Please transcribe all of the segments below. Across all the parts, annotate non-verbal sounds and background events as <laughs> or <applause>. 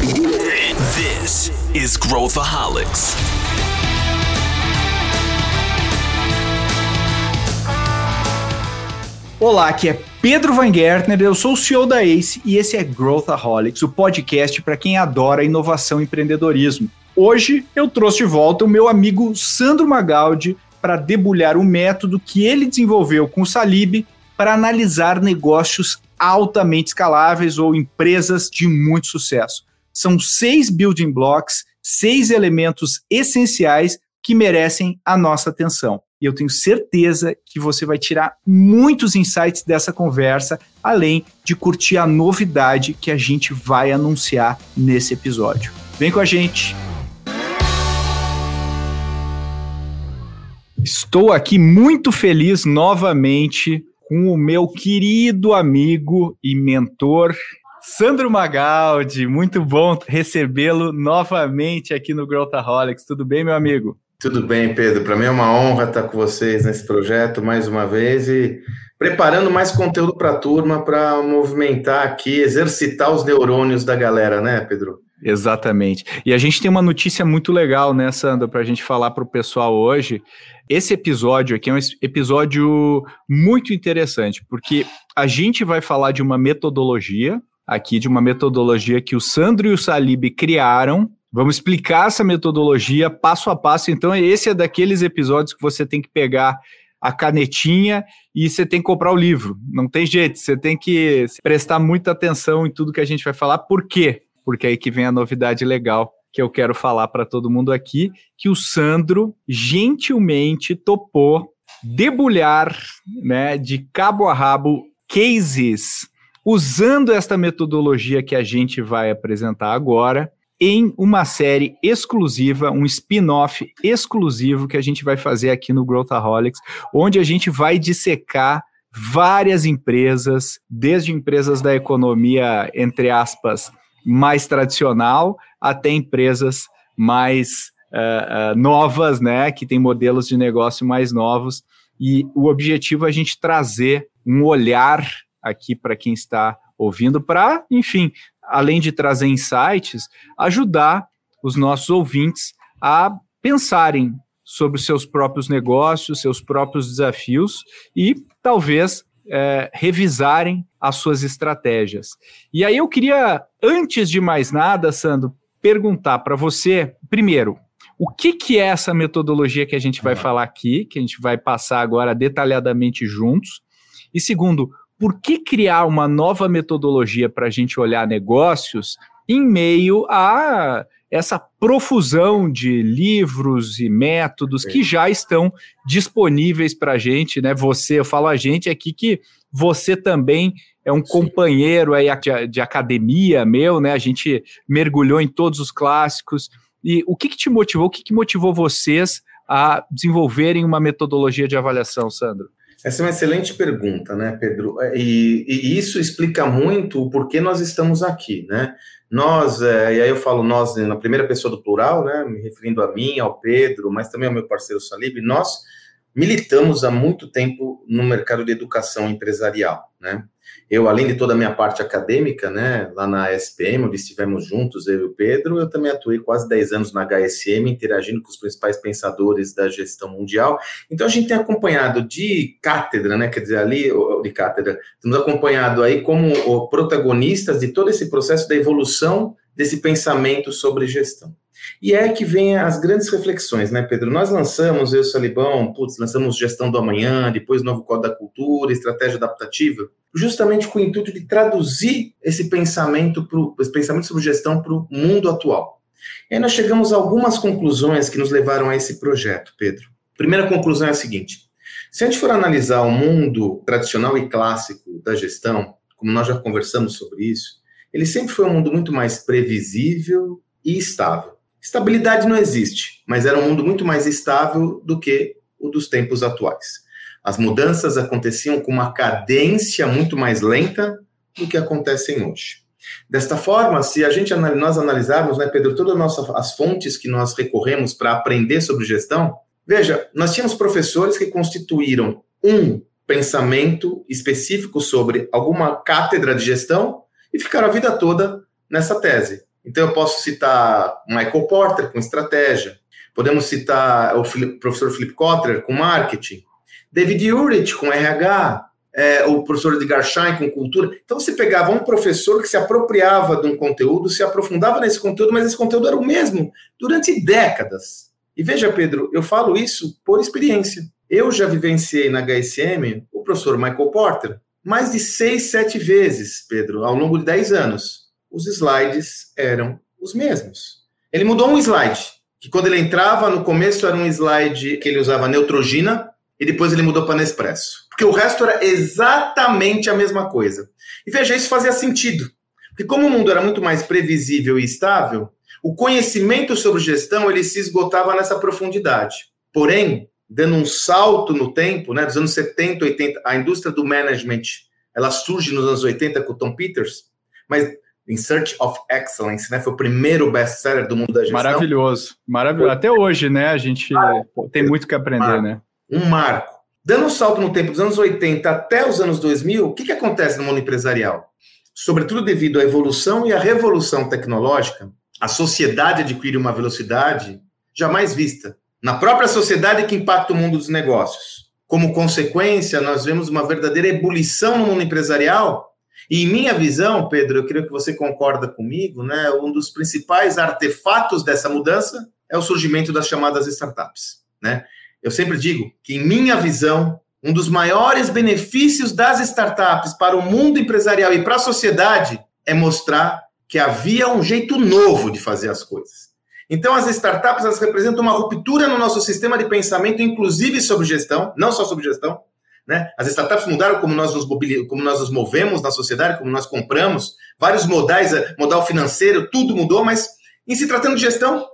This is Growthaholics. Olá, aqui é Pedro Van Gertner, eu sou o CEO da ACE e esse é Growthaholics, o podcast para quem adora inovação e empreendedorismo. Hoje eu trouxe de volta o meu amigo Sandro Magaldi para debulhar o método que ele desenvolveu com o Salib para analisar negócios altamente escaláveis ou empresas de muito sucesso. São seis building blocks, seis elementos essenciais que merecem a nossa atenção. E eu tenho certeza que você vai tirar muitos insights dessa conversa, além de curtir a novidade que a gente vai anunciar nesse episódio. Vem com a gente! Estou aqui muito feliz novamente com o meu querido amigo e mentor, Sandro Magaldi. Muito bom recebê-lo novamente aqui no Growthaholics. Tudo bem, meu amigo? Tudo bem, Pedro. Para mim é uma honra estar com vocês nesse projeto mais uma vez e preparando mais conteúdo para a turma para movimentar aqui, exercitar os neurônios da galera, né, Pedro? Exatamente. E a gente tem uma notícia muito legal, né, Sandra, para a gente falar para o pessoal hoje. Esse episódio aqui é um episódio muito interessante, porque a gente vai falar de uma metodologia, aqui de uma metodologia que o Sandro e o Salib criaram. Vamos explicar essa metodologia passo a passo. Então, esse é daqueles episódios que você tem que pegar a canetinha e você tem que comprar o livro. Não tem jeito, você tem que prestar muita atenção em tudo que a gente vai falar. Por quê? porque aí que vem a novidade legal que eu quero falar para todo mundo aqui, que o Sandro gentilmente topou debulhar, né, de cabo a rabo cases usando esta metodologia que a gente vai apresentar agora em uma série exclusiva, um spin-off exclusivo que a gente vai fazer aqui no Growthaholics, onde a gente vai dissecar várias empresas, desde empresas da economia, entre aspas, mais tradicional até empresas mais uh, uh, novas, né, que têm modelos de negócio mais novos. E o objetivo é a gente trazer um olhar aqui para quem está ouvindo, para, enfim, além de trazer insights, ajudar os nossos ouvintes a pensarem sobre os seus próprios negócios, seus próprios desafios e talvez é, revisarem as suas estratégias. E aí eu queria, antes de mais nada, Sandro, perguntar para você, primeiro, o que, que é essa metodologia que a gente vai falar aqui, que a gente vai passar agora detalhadamente juntos? E segundo, por que criar uma nova metodologia para a gente olhar negócios em meio a essa profusão de livros e métodos que já estão disponíveis para a gente, né? Você, eu falo a gente aqui que você também é um Sim. companheiro aí de, de, academia meu, né? A gente mergulhou em todos os clássicos. E o que, que te motivou? O que, que motivou vocês a desenvolverem uma metodologia de avaliação, Sandro? Essa é uma excelente pergunta, né, Pedro? E, e, isso explica muito o porquê nós estamos aqui, né? Nós, é, e aí eu falo nós na primeira pessoa do plural, né, me referindo a mim, ao Pedro, mas também ao meu parceiro Salib, nós militamos há muito tempo no mercado de educação empresarial, né? Eu, além de toda a minha parte acadêmica, né, lá na SPM, onde estivemos juntos, eu e o Pedro, eu também atuei quase 10 anos na HSM, interagindo com os principais pensadores da gestão mundial. Então, a gente tem acompanhado de cátedra, né, quer dizer, ali, de cátedra, temos acompanhado aí como protagonistas de todo esse processo da evolução desse pensamento sobre gestão. E é que vem as grandes reflexões, né, Pedro? Nós lançamos, eu e o Salibão, putz, lançamos Gestão do Amanhã, depois Novo Código da Cultura, Estratégia Adaptativa, justamente com o intuito de traduzir esse pensamento, pro, esse pensamento sobre gestão para o mundo atual. E aí nós chegamos a algumas conclusões que nos levaram a esse projeto, Pedro. Primeira conclusão é a seguinte: se a gente for analisar o mundo tradicional e clássico da gestão, como nós já conversamos sobre isso, ele sempre foi um mundo muito mais previsível e estável. Estabilidade não existe, mas era um mundo muito mais estável do que o dos tempos atuais. As mudanças aconteciam com uma cadência muito mais lenta do que acontecem hoje. Desta forma, se a gente nós analisarmos, né, Pedro, todas nossa, as fontes que nós recorremos para aprender sobre gestão, veja, nós tínhamos professores que constituíram um pensamento específico sobre alguma cátedra de gestão e ficaram a vida toda nessa tese. Então, eu posso citar Michael Porter com estratégia, podemos citar o professor Philip Kotler com marketing, David Urich com RH, é, o professor Edgar Schein com cultura. Então, você pegava um professor que se apropriava de um conteúdo, se aprofundava nesse conteúdo, mas esse conteúdo era o mesmo durante décadas. E veja, Pedro, eu falo isso por experiência. Eu já vivenciei na HSM o professor Michael Porter mais de seis, sete vezes, Pedro, ao longo de dez anos. Os slides eram os mesmos. Ele mudou um slide, que quando ele entrava, no começo era um slide que ele usava Neutrogena, e depois ele mudou para Nespresso. Porque o resto era exatamente a mesma coisa. E veja, isso fazia sentido. Porque como o mundo era muito mais previsível e estável, o conhecimento sobre gestão ele se esgotava nessa profundidade. Porém, dando um salto no tempo, né, dos anos 70, 80, a indústria do management, ela surge nos anos 80 com o Tom Peters, mas In Search of Excellence, né, foi o primeiro best-seller do mundo da gestão. Maravilhoso, maravilhoso. Até hoje, né, a gente ah, tem muito que aprender, marco, né? Um marco. Dando um salto no tempo dos anos 80 até os anos 2000, o que, que acontece no mundo empresarial? Sobretudo devido à evolução e à revolução tecnológica, a sociedade adquire uma velocidade jamais vista na própria sociedade que impacta o mundo dos negócios. Como consequência, nós vemos uma verdadeira ebulição no mundo empresarial. E em minha visão, Pedro, eu creio que você concorda comigo, né? Um dos principais artefatos dessa mudança é o surgimento das chamadas startups, né? Eu sempre digo que, em minha visão, um dos maiores benefícios das startups para o mundo empresarial e para a sociedade é mostrar que havia um jeito novo de fazer as coisas. Então, as startups elas representam uma ruptura no nosso sistema de pensamento, inclusive sobre gestão, não só sobre gestão. Né? As startups mudaram como nós, nos como nós nos movemos na sociedade, como nós compramos, vários modais, eh, modal financeiro, tudo mudou, mas em se tratando de gestão,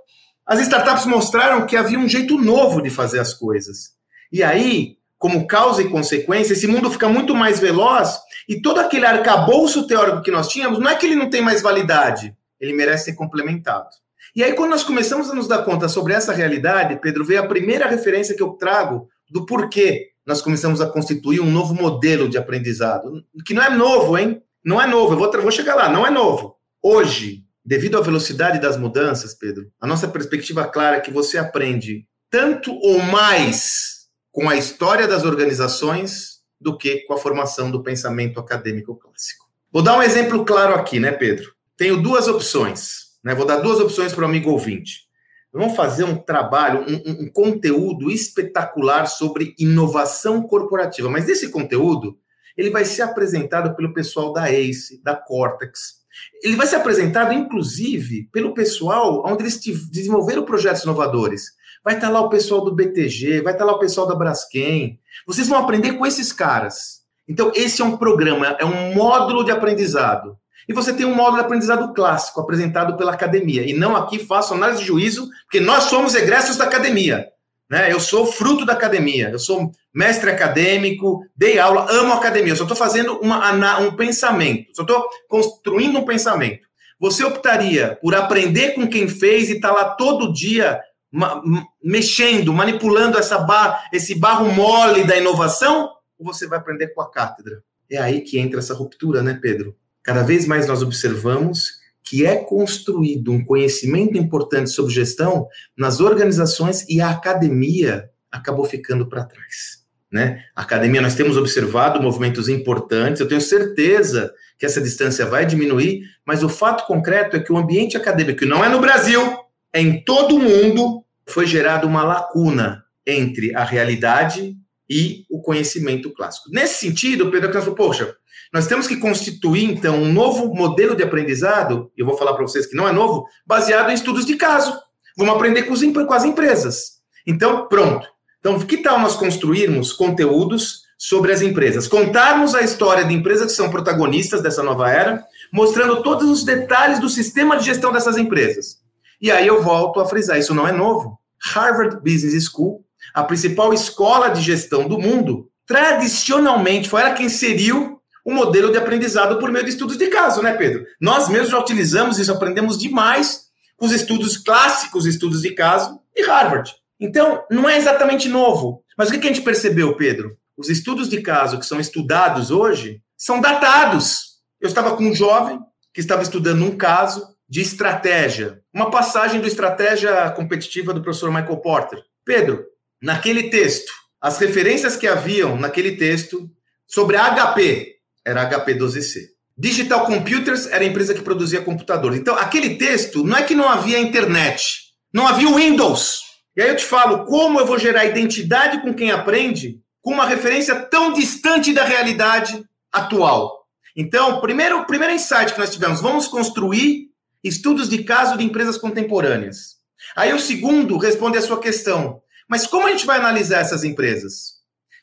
as startups mostraram que havia um jeito novo de fazer as coisas. E aí, como causa e consequência, esse mundo fica muito mais veloz e todo aquele arcabouço teórico que nós tínhamos, não é que ele não tem mais validade, ele merece ser complementado. E aí, quando nós começamos a nos dar conta sobre essa realidade, Pedro, veio a primeira referência que eu trago do porquê nós começamos a constituir um novo modelo de aprendizado, que não é novo, hein? Não é novo, eu vou, vou chegar lá, não é novo. Hoje, devido à velocidade das mudanças, Pedro, a nossa perspectiva clara é que você aprende tanto ou mais com a história das organizações do que com a formação do pensamento acadêmico clássico. Vou dar um exemplo claro aqui, né, Pedro? Tenho duas opções, né? Vou dar duas opções para o amigo ouvinte. Vamos fazer um trabalho, um, um, conteúdo espetacular sobre inovação corporativa, mas esse conteúdo ele vai ser apresentado pelo pessoal da ACE, da Cortex. Ele vai ser apresentado, inclusive, pelo pessoal onde eles desenvolveram projetos inovadores vai estar lá o pessoal do BTG, vai estar lá o pessoal da Braskem. Vocês vão aprender com esses caras. Então, esse é um programa, é um módulo de aprendizado. E você tem um módulo de aprendizado clássico, apresentado pela academia. E não aqui faço análise de juízo, porque nós somos egressos da academia. Né? Eu sou fruto da academia, eu sou mestre acadêmico, dei aula, amo a academia. Eu só estou fazendo uma, um pensamento, só estou construindo um pensamento. Você optaria por aprender com quem fez e estar tá lá todo dia ma mexendo, manipulando essa bar esse barro mole da inovação, ou você vai aprender com a cátedra? É aí que entra essa ruptura, né, Pedro? Cada vez mais nós observamos que é construído um conhecimento importante sobre gestão nas organizações e a academia acabou ficando para trás. Né? A academia, nós temos observado movimentos importantes, eu tenho certeza que essa distância vai diminuir, mas o fato concreto é que o ambiente acadêmico, que não é no Brasil, em todo o mundo foi gerada uma lacuna entre a realidade e o conhecimento clássico. Nesse sentido, Pedro falou, poxa, nós temos que constituir, então, um novo modelo de aprendizado, eu vou falar para vocês que não é novo, baseado em estudos de caso. Vamos aprender com, com as empresas. Então, pronto. Então, que tal nós construirmos conteúdos sobre as empresas? Contarmos a história de empresas que são protagonistas dessa nova era, mostrando todos os detalhes do sistema de gestão dessas empresas. E aí eu volto a frisar, isso não é novo. Harvard Business School, a principal escola de gestão do mundo, tradicionalmente foi ela quem inseriu o modelo de aprendizado por meio de estudos de caso, né, Pedro? Nós mesmos já utilizamos isso, aprendemos demais com os estudos clássicos, estudos de caso de Harvard. Então, não é exatamente novo. Mas o que a gente percebeu, Pedro? Os estudos de caso que são estudados hoje são datados. Eu estava com um jovem que estava estudando um caso de estratégia. Uma passagem do Estratégia Competitiva do professor Michael Porter. Pedro, naquele texto, as referências que haviam naquele texto sobre a HP, era HP12C. Digital Computers era a empresa que produzia computadores. Então, aquele texto não é que não havia internet, não havia Windows. E aí eu te falo, como eu vou gerar identidade com quem aprende com uma referência tão distante da realidade atual? Então, primeiro, primeiro insight que nós tivemos, vamos construir estudos de caso de empresas contemporâneas. Aí o segundo responde a sua questão, mas como a gente vai analisar essas empresas?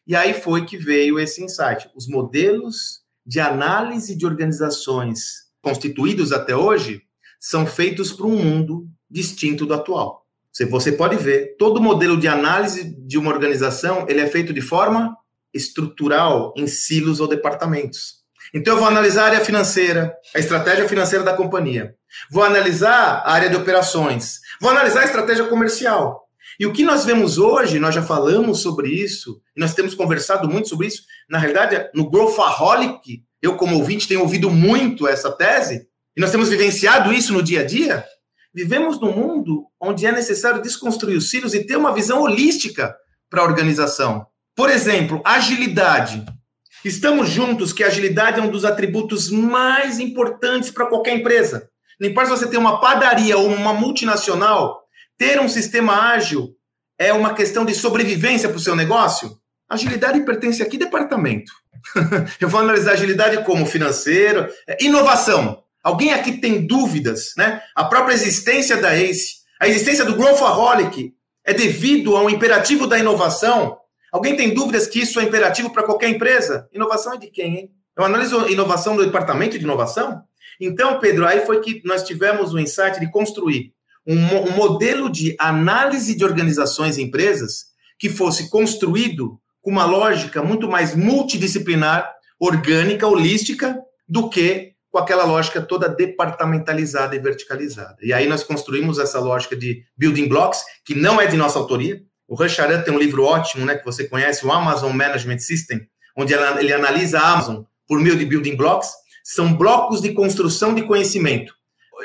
E aí foi que veio esse insight. Os modelos de análise de organizações constituídos até hoje são feitos para um mundo distinto do atual. Você pode ver, todo modelo de análise de uma organização, ele é feito de forma estrutural, em silos ou departamentos. Então eu vou analisar a área financeira, a estratégia financeira da companhia. Vou analisar a área de operações. Vou analisar a estratégia comercial. E o que nós vemos hoje, nós já falamos sobre isso, nós temos conversado muito sobre isso. Na realidade, no Growthaholic, eu, como ouvinte, tenho ouvido muito essa tese, e nós temos vivenciado isso no dia a dia. Vivemos num mundo onde é necessário desconstruir os cílios e ter uma visão holística para a organização. Por exemplo, agilidade. Estamos juntos que a agilidade é um dos atributos mais importantes para qualquer empresa. Não importa se você tem uma padaria ou uma multinacional, ter um sistema ágil é uma questão de sobrevivência para o seu negócio? Agilidade pertence a que departamento? <laughs> Eu vou analisar agilidade como financeiro, é, inovação. Alguém aqui tem dúvidas, né? A própria existência da ACE, a existência do Growthaholic é devido ao imperativo da inovação. Alguém tem dúvidas que isso é imperativo para qualquer empresa? Inovação é de quem, hein? Eu analiso inovação do departamento de inovação? Então, Pedro, aí foi que nós tivemos o insight de construir um, um modelo de análise de organizações e empresas que fosse construído com uma lógica muito mais multidisciplinar, orgânica, holística, do que com aquela lógica toda departamentalizada e verticalizada. E aí nós construímos essa lógica de building blocks, que não é de nossa autoria. O Rancharan tem um livro ótimo, né, que você conhece, o Amazon Management System, onde ele analisa a Amazon por meio de building blocks. São blocos de construção de conhecimento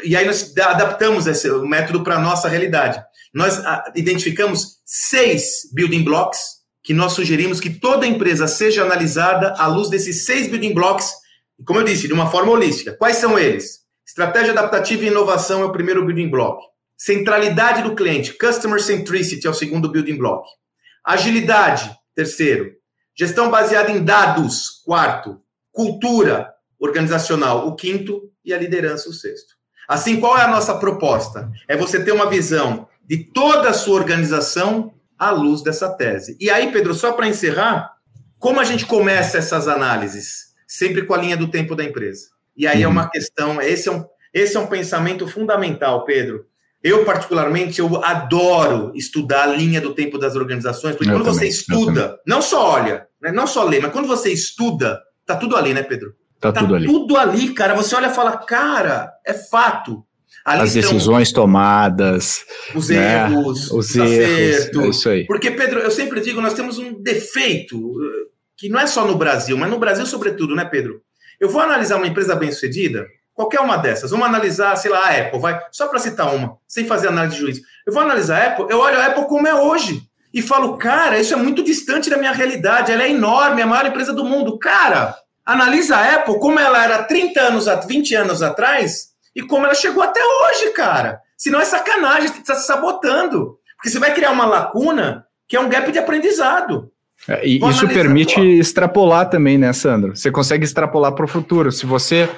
e aí nós adaptamos esse método para a nossa realidade. Nós ah, identificamos seis building blocks que nós sugerimos que toda empresa seja analisada à luz desses seis building blocks, como eu disse, de uma forma holística. Quais são eles? Estratégia adaptativa e inovação é o primeiro building block. Centralidade do cliente, customer centricity é o segundo building block. Agilidade, terceiro. Gestão baseada em dados, quarto. Cultura organizacional, o quinto. E a liderança, o sexto. Assim, qual é a nossa proposta? É você ter uma visão de toda a sua organização à luz dessa tese. E aí, Pedro, só para encerrar, como a gente começa essas análises? Sempre com a linha do tempo da empresa. E aí é uhum. uma questão, esse é um, esse é um pensamento fundamental, Pedro. Eu, particularmente, eu adoro estudar a linha do tempo das organizações, porque eu quando também, você estuda, não só olha, né, não só lê, mas quando você estuda, tá tudo ali, né, Pedro? Tá, tá tudo ali. tudo ali, cara. Você olha e fala, cara, é fato. Ali As decisões tomadas. Os né? erros, os, os erros. É isso aí. Porque, Pedro, eu sempre digo, nós temos um defeito, que não é só no Brasil, mas no Brasil, sobretudo, né, Pedro? Eu vou analisar uma empresa bem-sucedida, qualquer uma dessas. Vamos analisar, sei lá, a Apple, vai, só para citar uma, sem fazer análise de juízo. Eu vou analisar a Apple, eu olho a Apple como é hoje. E falo, cara, isso é muito distante da minha realidade. Ela é enorme, é a maior empresa do mundo. Cara, Analisa a Apple como ela era 30 anos, 20 anos atrás e como ela chegou até hoje, cara. Senão é sacanagem, você está se sabotando. Porque você vai criar uma lacuna que é um gap de aprendizado. É, e isso permite extrapolar também, né, Sandro? Você consegue extrapolar para o futuro. Se você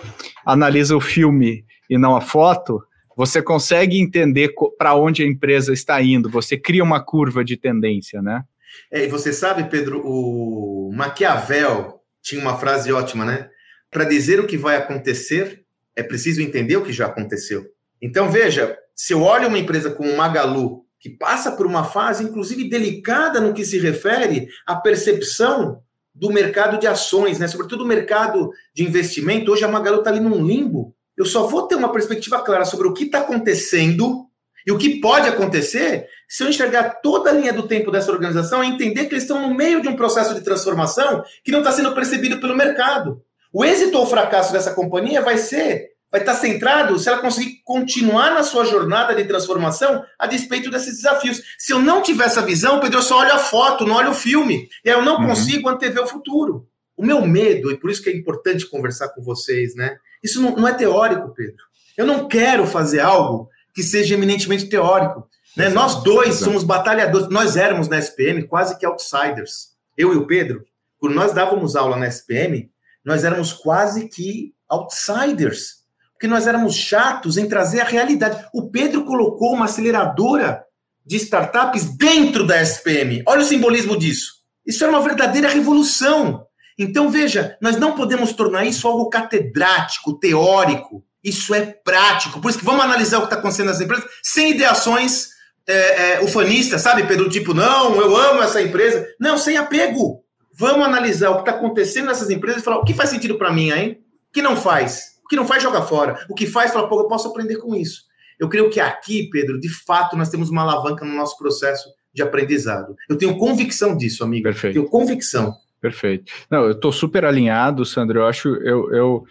analisa o filme e não a foto, você consegue entender para onde a empresa está indo. Você cria uma curva de tendência, né? É, e você sabe, Pedro, o Maquiavel, tinha uma frase ótima, né? Para dizer o que vai acontecer, é preciso entender o que já aconteceu. Então, veja, se eu olho uma empresa como Magalu, que passa por uma fase, inclusive, delicada no que se refere à percepção do mercado de ações, né? sobretudo o mercado de investimento, hoje a Magalu está ali num limbo. Eu só vou ter uma perspectiva clara sobre o que está acontecendo e o que pode acontecer se eu enxergar toda a linha do tempo dessa organização e entender que eles estão no meio de um processo de transformação que não está sendo percebido pelo mercado. O êxito ou fracasso dessa companhia vai ser vai estar centrado se ela conseguir continuar na sua jornada de transformação a despeito desses desafios. Se eu não tiver essa visão, Pedro, eu só olho a foto, não olho o filme. E aí eu não uhum. consigo antever o futuro. O meu medo, e por isso que é importante conversar com vocês, né? Isso não, não é teórico, Pedro. Eu não quero fazer algo que seja eminentemente teórico. Né? Nós dois somos batalhadores, nós éramos na SPM quase que outsiders. Eu e o Pedro, quando nós dávamos aula na SPM, nós éramos quase que outsiders, porque nós éramos chatos em trazer a realidade. O Pedro colocou uma aceleradora de startups dentro da SPM. Olha o simbolismo disso. Isso era uma verdadeira revolução. Então, veja, nós não podemos tornar isso algo catedrático, teórico. Isso é prático. Por isso que vamos analisar o que está acontecendo nas empresas sem ideações é, é, ufanistas, sabe, Pedro? Tipo, não, eu amo essa empresa. Não, sem apego. Vamos analisar o que está acontecendo nessas empresas e falar o que faz sentido para mim, hein? O que não faz? O que não faz, joga fora. O que faz, fala, pô, eu posso aprender com isso. Eu creio que aqui, Pedro, de fato, nós temos uma alavanca no nosso processo de aprendizado. Eu tenho convicção disso, amigo. Perfeito. tenho convicção. Perfeito. Não, eu estou super alinhado, Sandro. Eu acho, eu, eu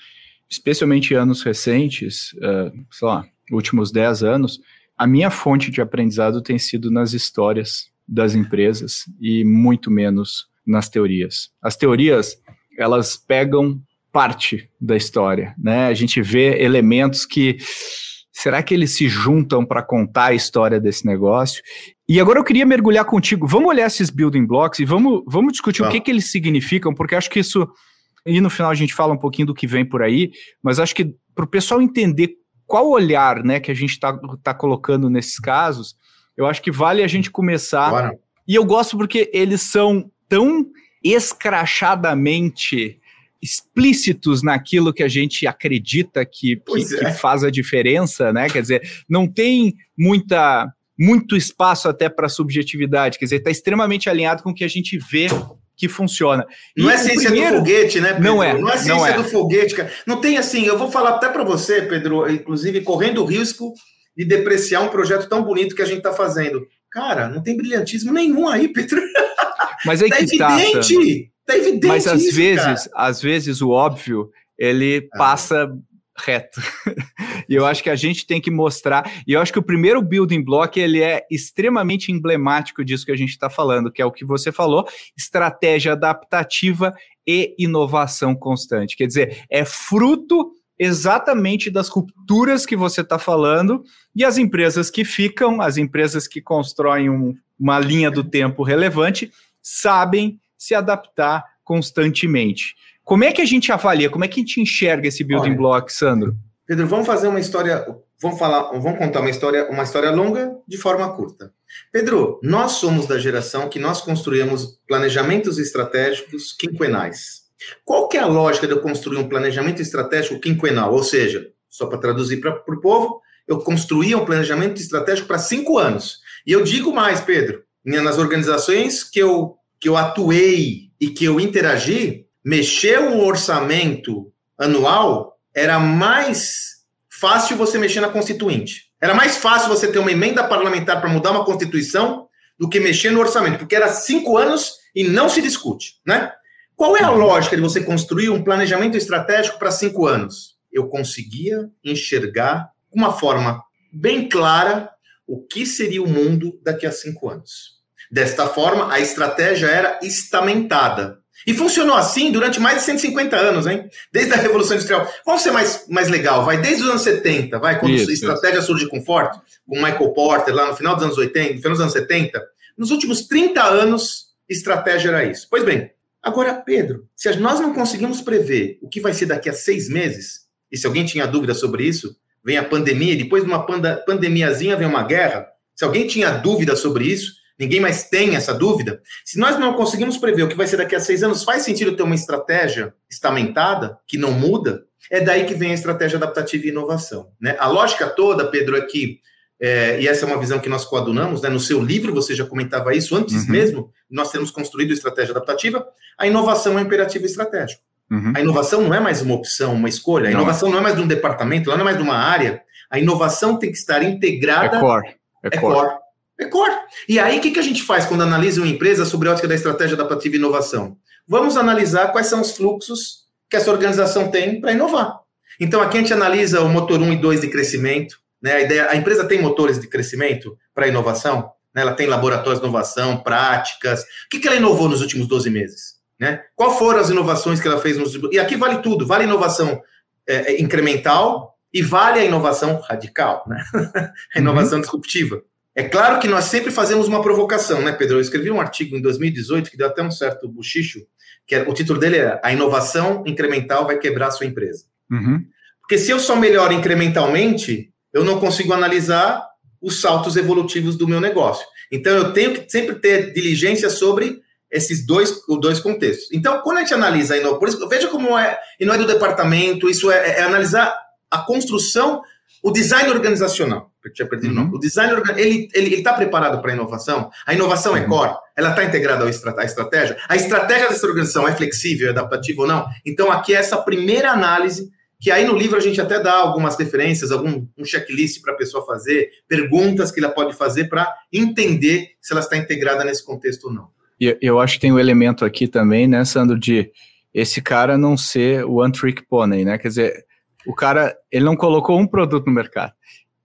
especialmente em anos recentes, uh, sei lá, últimos 10 anos, a minha fonte de aprendizado tem sido nas histórias das empresas e muito menos nas teorias. As teorias, elas pegam parte da história, né? A gente vê elementos que será que eles se juntam para contar a história desse negócio? E agora eu queria mergulhar contigo. Vamos olhar esses building blocks e vamos, vamos discutir o que, que eles significam, porque acho que isso. E no final a gente fala um pouquinho do que vem por aí, mas acho que para o pessoal entender qual olhar né, que a gente está tá colocando nesses casos, eu acho que vale a gente começar. Claro. E eu gosto porque eles são tão escrachadamente explícitos naquilo que a gente acredita que, que, é. que, faz a diferença, né? Quer dizer, não tem muita muito espaço até para subjetividade, quer dizer, está extremamente alinhado com o que a gente vê que funciona. Não e é ciência primeiro... do foguete, né, Pedro? Não é. Não é ciência não é. do foguete, cara. Não tem assim, eu vou falar até para você, Pedro, inclusive correndo o risco de depreciar um projeto tão bonito que a gente está fazendo. Cara, não tem brilhantismo nenhum aí, Pedro. Mas é tá que tá, evidente. Tá, tá evidente Mas às isso, vezes, cara. às vezes o óbvio, ele ah. passa reto. e eu acho que a gente tem que mostrar, e eu acho que o primeiro building block ele é extremamente emblemático disso que a gente está falando, que é o que você falou, estratégia adaptativa e inovação constante. Quer dizer, é fruto exatamente das rupturas que você está falando e as empresas que ficam, as empresas que constroem um, uma linha do tempo relevante, sabem se adaptar constantemente. Como é que a gente avalia? Como é que a gente enxerga esse building Olha, block, Sandro? Pedro, vamos fazer uma história, vamos falar, vamos contar uma história, uma história longa de forma curta. Pedro, nós somos da geração que nós construímos planejamentos estratégicos quinquenais. Qual que é a lógica de eu construir um planejamento estratégico quinquenal? Ou seja, só para traduzir para o povo, eu construía um planejamento estratégico para cinco anos. E eu digo mais, Pedro, nas organizações que eu, que eu atuei e que eu interagi, mexer um orçamento anual era mais fácil você mexer na Constituinte. Era mais fácil você ter uma emenda parlamentar para mudar uma Constituição do que mexer no orçamento, porque era cinco anos e não se discute, né? Qual é a lógica de você construir um planejamento estratégico para cinco anos? Eu conseguia enxergar de uma forma bem clara o que seria o mundo daqui a cinco anos. Desta forma, a estratégia era estamentada. E funcionou assim durante mais de 150 anos, hein? Desde a Revolução Industrial. Vamos ser mais, mais legal, vai desde os anos 70, vai, quando isso, a estratégia isso. surge com forte, com Michael Porter, lá no final dos anos 80, no final dos anos 70. Nos últimos 30 anos, estratégia era isso. Pois bem, agora, Pedro, se nós não conseguimos prever o que vai ser daqui a seis meses, e se alguém tinha dúvida sobre isso, vem a pandemia, e depois de uma pandemiazinha vem uma guerra. Se alguém tinha dúvida sobre isso, ninguém mais tem essa dúvida. Se nós não conseguimos prever o que vai ser daqui a seis anos, faz sentido ter uma estratégia estamentada, que não muda? É daí que vem a estratégia adaptativa e inovação. Né? A lógica toda, Pedro, é que, é, e essa é uma visão que nós coadunamos, né? no seu livro você já comentava isso, antes uhum. mesmo nós termos construído estratégia adaptativa, a inovação é um imperativo estratégico. Uhum. A inovação não é mais uma opção, uma escolha. A inovação não, não é mais de um departamento, ela não é mais de uma área. A inovação tem que estar integrada. É core. É, é core. core. É. E aí, o que, que a gente faz quando analisa uma empresa sobre a ótica da estratégia adaptativa e inovação? Vamos analisar quais são os fluxos que essa organização tem para inovar. Então, aqui a gente analisa o motor 1 e 2 de crescimento. Né? A, ideia, a empresa tem motores de crescimento para inovação? Né? Ela tem laboratórios de inovação, práticas. O que, que ela inovou nos últimos 12 meses? Né? Qual foram as inovações que ela fez nos. E aqui vale tudo: vale inovação é, é incremental e vale a inovação radical, né? <laughs> a inovação uhum. disruptiva. É claro que nós sempre fazemos uma provocação, né, Pedro? Eu escrevi um artigo em 2018 que deu até um certo buchicho, que é, o título dele é A inovação incremental vai quebrar a sua empresa. Uhum. Porque se eu só melhoro incrementalmente, eu não consigo analisar os saltos evolutivos do meu negócio. Então, eu tenho que sempre ter diligência sobre esses dois, dois contextos. Então, quando a gente analisa, por isso, veja como é, e não é do departamento, isso é, é analisar a construção, o design organizacional. Tinha perdido uhum. O design ele ele está preparado para a inovação. A inovação é uhum. é core. Ela está integrada à estratégia. A estratégia dessa organização é flexível, é adaptativa ou não. Então aqui é essa primeira análise que aí no livro a gente até dá algumas referências, algum um checklist para a pessoa fazer, perguntas que ela pode fazer para entender se ela está integrada nesse contexto ou não. E eu acho que tem um elemento aqui também, né, Sandro, de esse cara não ser o one trick pony, né? Quer dizer, o cara, ele não colocou um produto no mercado.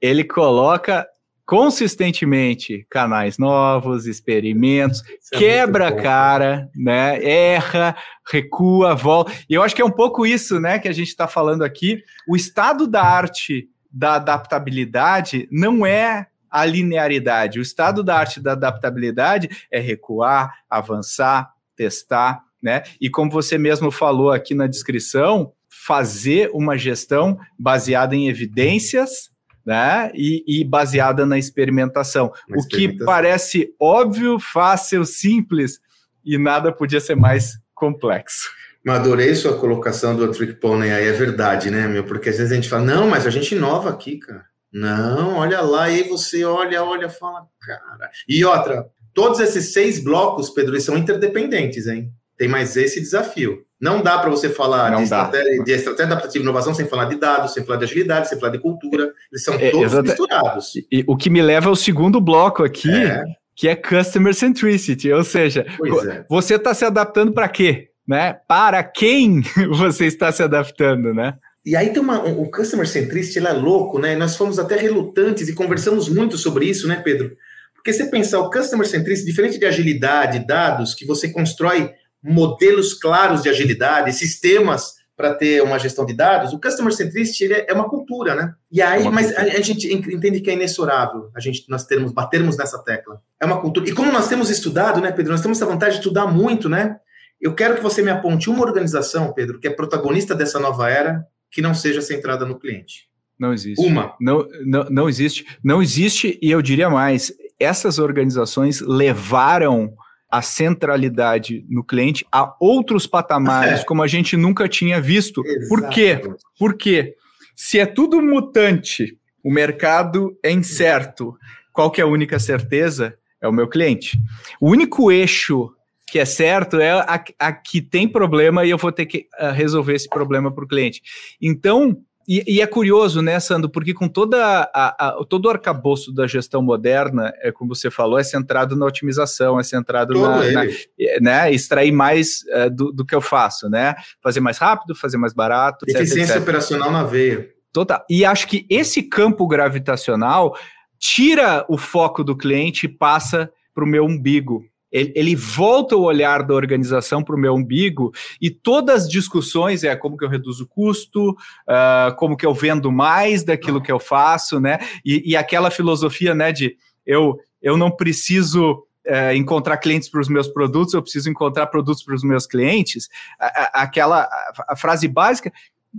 Ele coloca consistentemente canais novos, experimentos, <laughs> é quebra a cara, né? Erra, recua, volta. E eu acho que é um pouco isso, né, que a gente está falando aqui. O estado da arte da adaptabilidade não é a linearidade. O estado da arte da adaptabilidade é recuar, avançar, testar, né? E como você mesmo falou aqui na descrição, fazer uma gestão baseada em evidências né? E, e, baseada na experimentação. Na o que parece óbvio, fácil, simples, e nada podia ser mais complexo. Mas adorei sua colocação do Trick Pony aí, é verdade, né, meu? Porque às vezes a gente fala, não, mas a gente inova aqui, cara. Não, olha lá, e aí você olha, olha, fala, cara. E outra, todos esses seis blocos, Pedro, eles são interdependentes, hein? Tem mais esse desafio. Não dá para você falar de estratégia, de estratégia, adaptativa e inovação sem falar de dados, sem falar de agilidade, sem falar de cultura. Eles são é, todos misturados. E, o que me leva ao segundo bloco aqui, é. que é Customer Centricity. Ou seja, é. você está se adaptando para quê? Né? Para quem <laughs> você está se adaptando, né? E aí tem uma, um, o Customer Centricity, ele é louco, né? Nós fomos até relutantes e conversamos muito sobre isso, né, Pedro? Porque você pensar o Customer Centricity, diferente de agilidade, dados, que você constrói modelos claros de agilidade, sistemas para ter uma gestão de dados, o customer centricity é uma cultura, né? E aí, é mas a, a, gente entende que é inexorável a gente nós termos batermos nessa tecla. É uma cultura. E como nós temos estudado, né, Pedro? Nós temos essa vantagem de estudar muito, né? Eu quero que você me aponte uma organização, Pedro, que é protagonista dessa nova era, que não seja centrada no cliente. Não existe. Uma. Não, não, não existe. Não existe, e eu diria mais: essas organizações levaram a centralidade no cliente a outros patamares, é. como a gente nunca tinha visto. Exato. Por quê? Porque se é tudo mutante, o mercado é incerto, qual que é a única certeza? É o meu cliente. O único eixo que é certo é a, a que tem problema e eu vou ter que uh, resolver esse problema para o cliente. Então, e, e, é curioso, né, Sandro, porque com toda a, a, todo o arcabouço da gestão moderna, é como você falou, é centrado na otimização, é centrado na, na é, né, extrair mais uh, do, do, que eu faço, né? Fazer mais rápido, fazer mais barato. Eficiência etc, etc. operacional na veia. Total. E acho que esse campo gravitacional tira o foco do cliente e passa para o meu umbigo ele, ele volta o olhar da organização para o meu umbigo e todas as discussões é como que eu reduzo o custo, uh, como que eu vendo mais daquilo que eu faço, né? E, e aquela filosofia, né, de eu, eu não preciso é, encontrar clientes para os meus produtos, eu preciso encontrar produtos para os meus clientes. A, a, aquela a, frase básica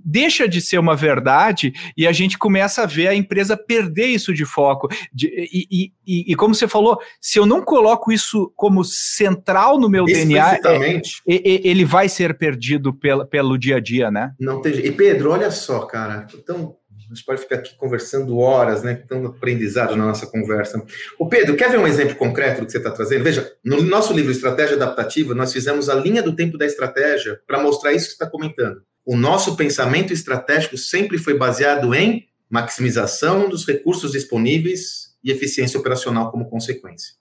deixa de ser uma verdade e a gente começa a ver a empresa perder isso de foco. De, e, e, e, como você falou, se eu não coloco isso como central no meu DNA, é, ele vai ser perdido pelo, pelo dia a dia, né? Não tem. E Pedro, olha só, cara. Então, a gente pode ficar aqui conversando horas, né? Tão aprendizado na nossa conversa. O Pedro, quer ver um exemplo concreto do que você está trazendo? Veja, no nosso livro Estratégia Adaptativa, nós fizemos a linha do tempo da estratégia para mostrar isso que você está comentando o nosso pensamento estratégico sempre foi baseado em maximização dos recursos disponíveis e eficiência operacional como consequência.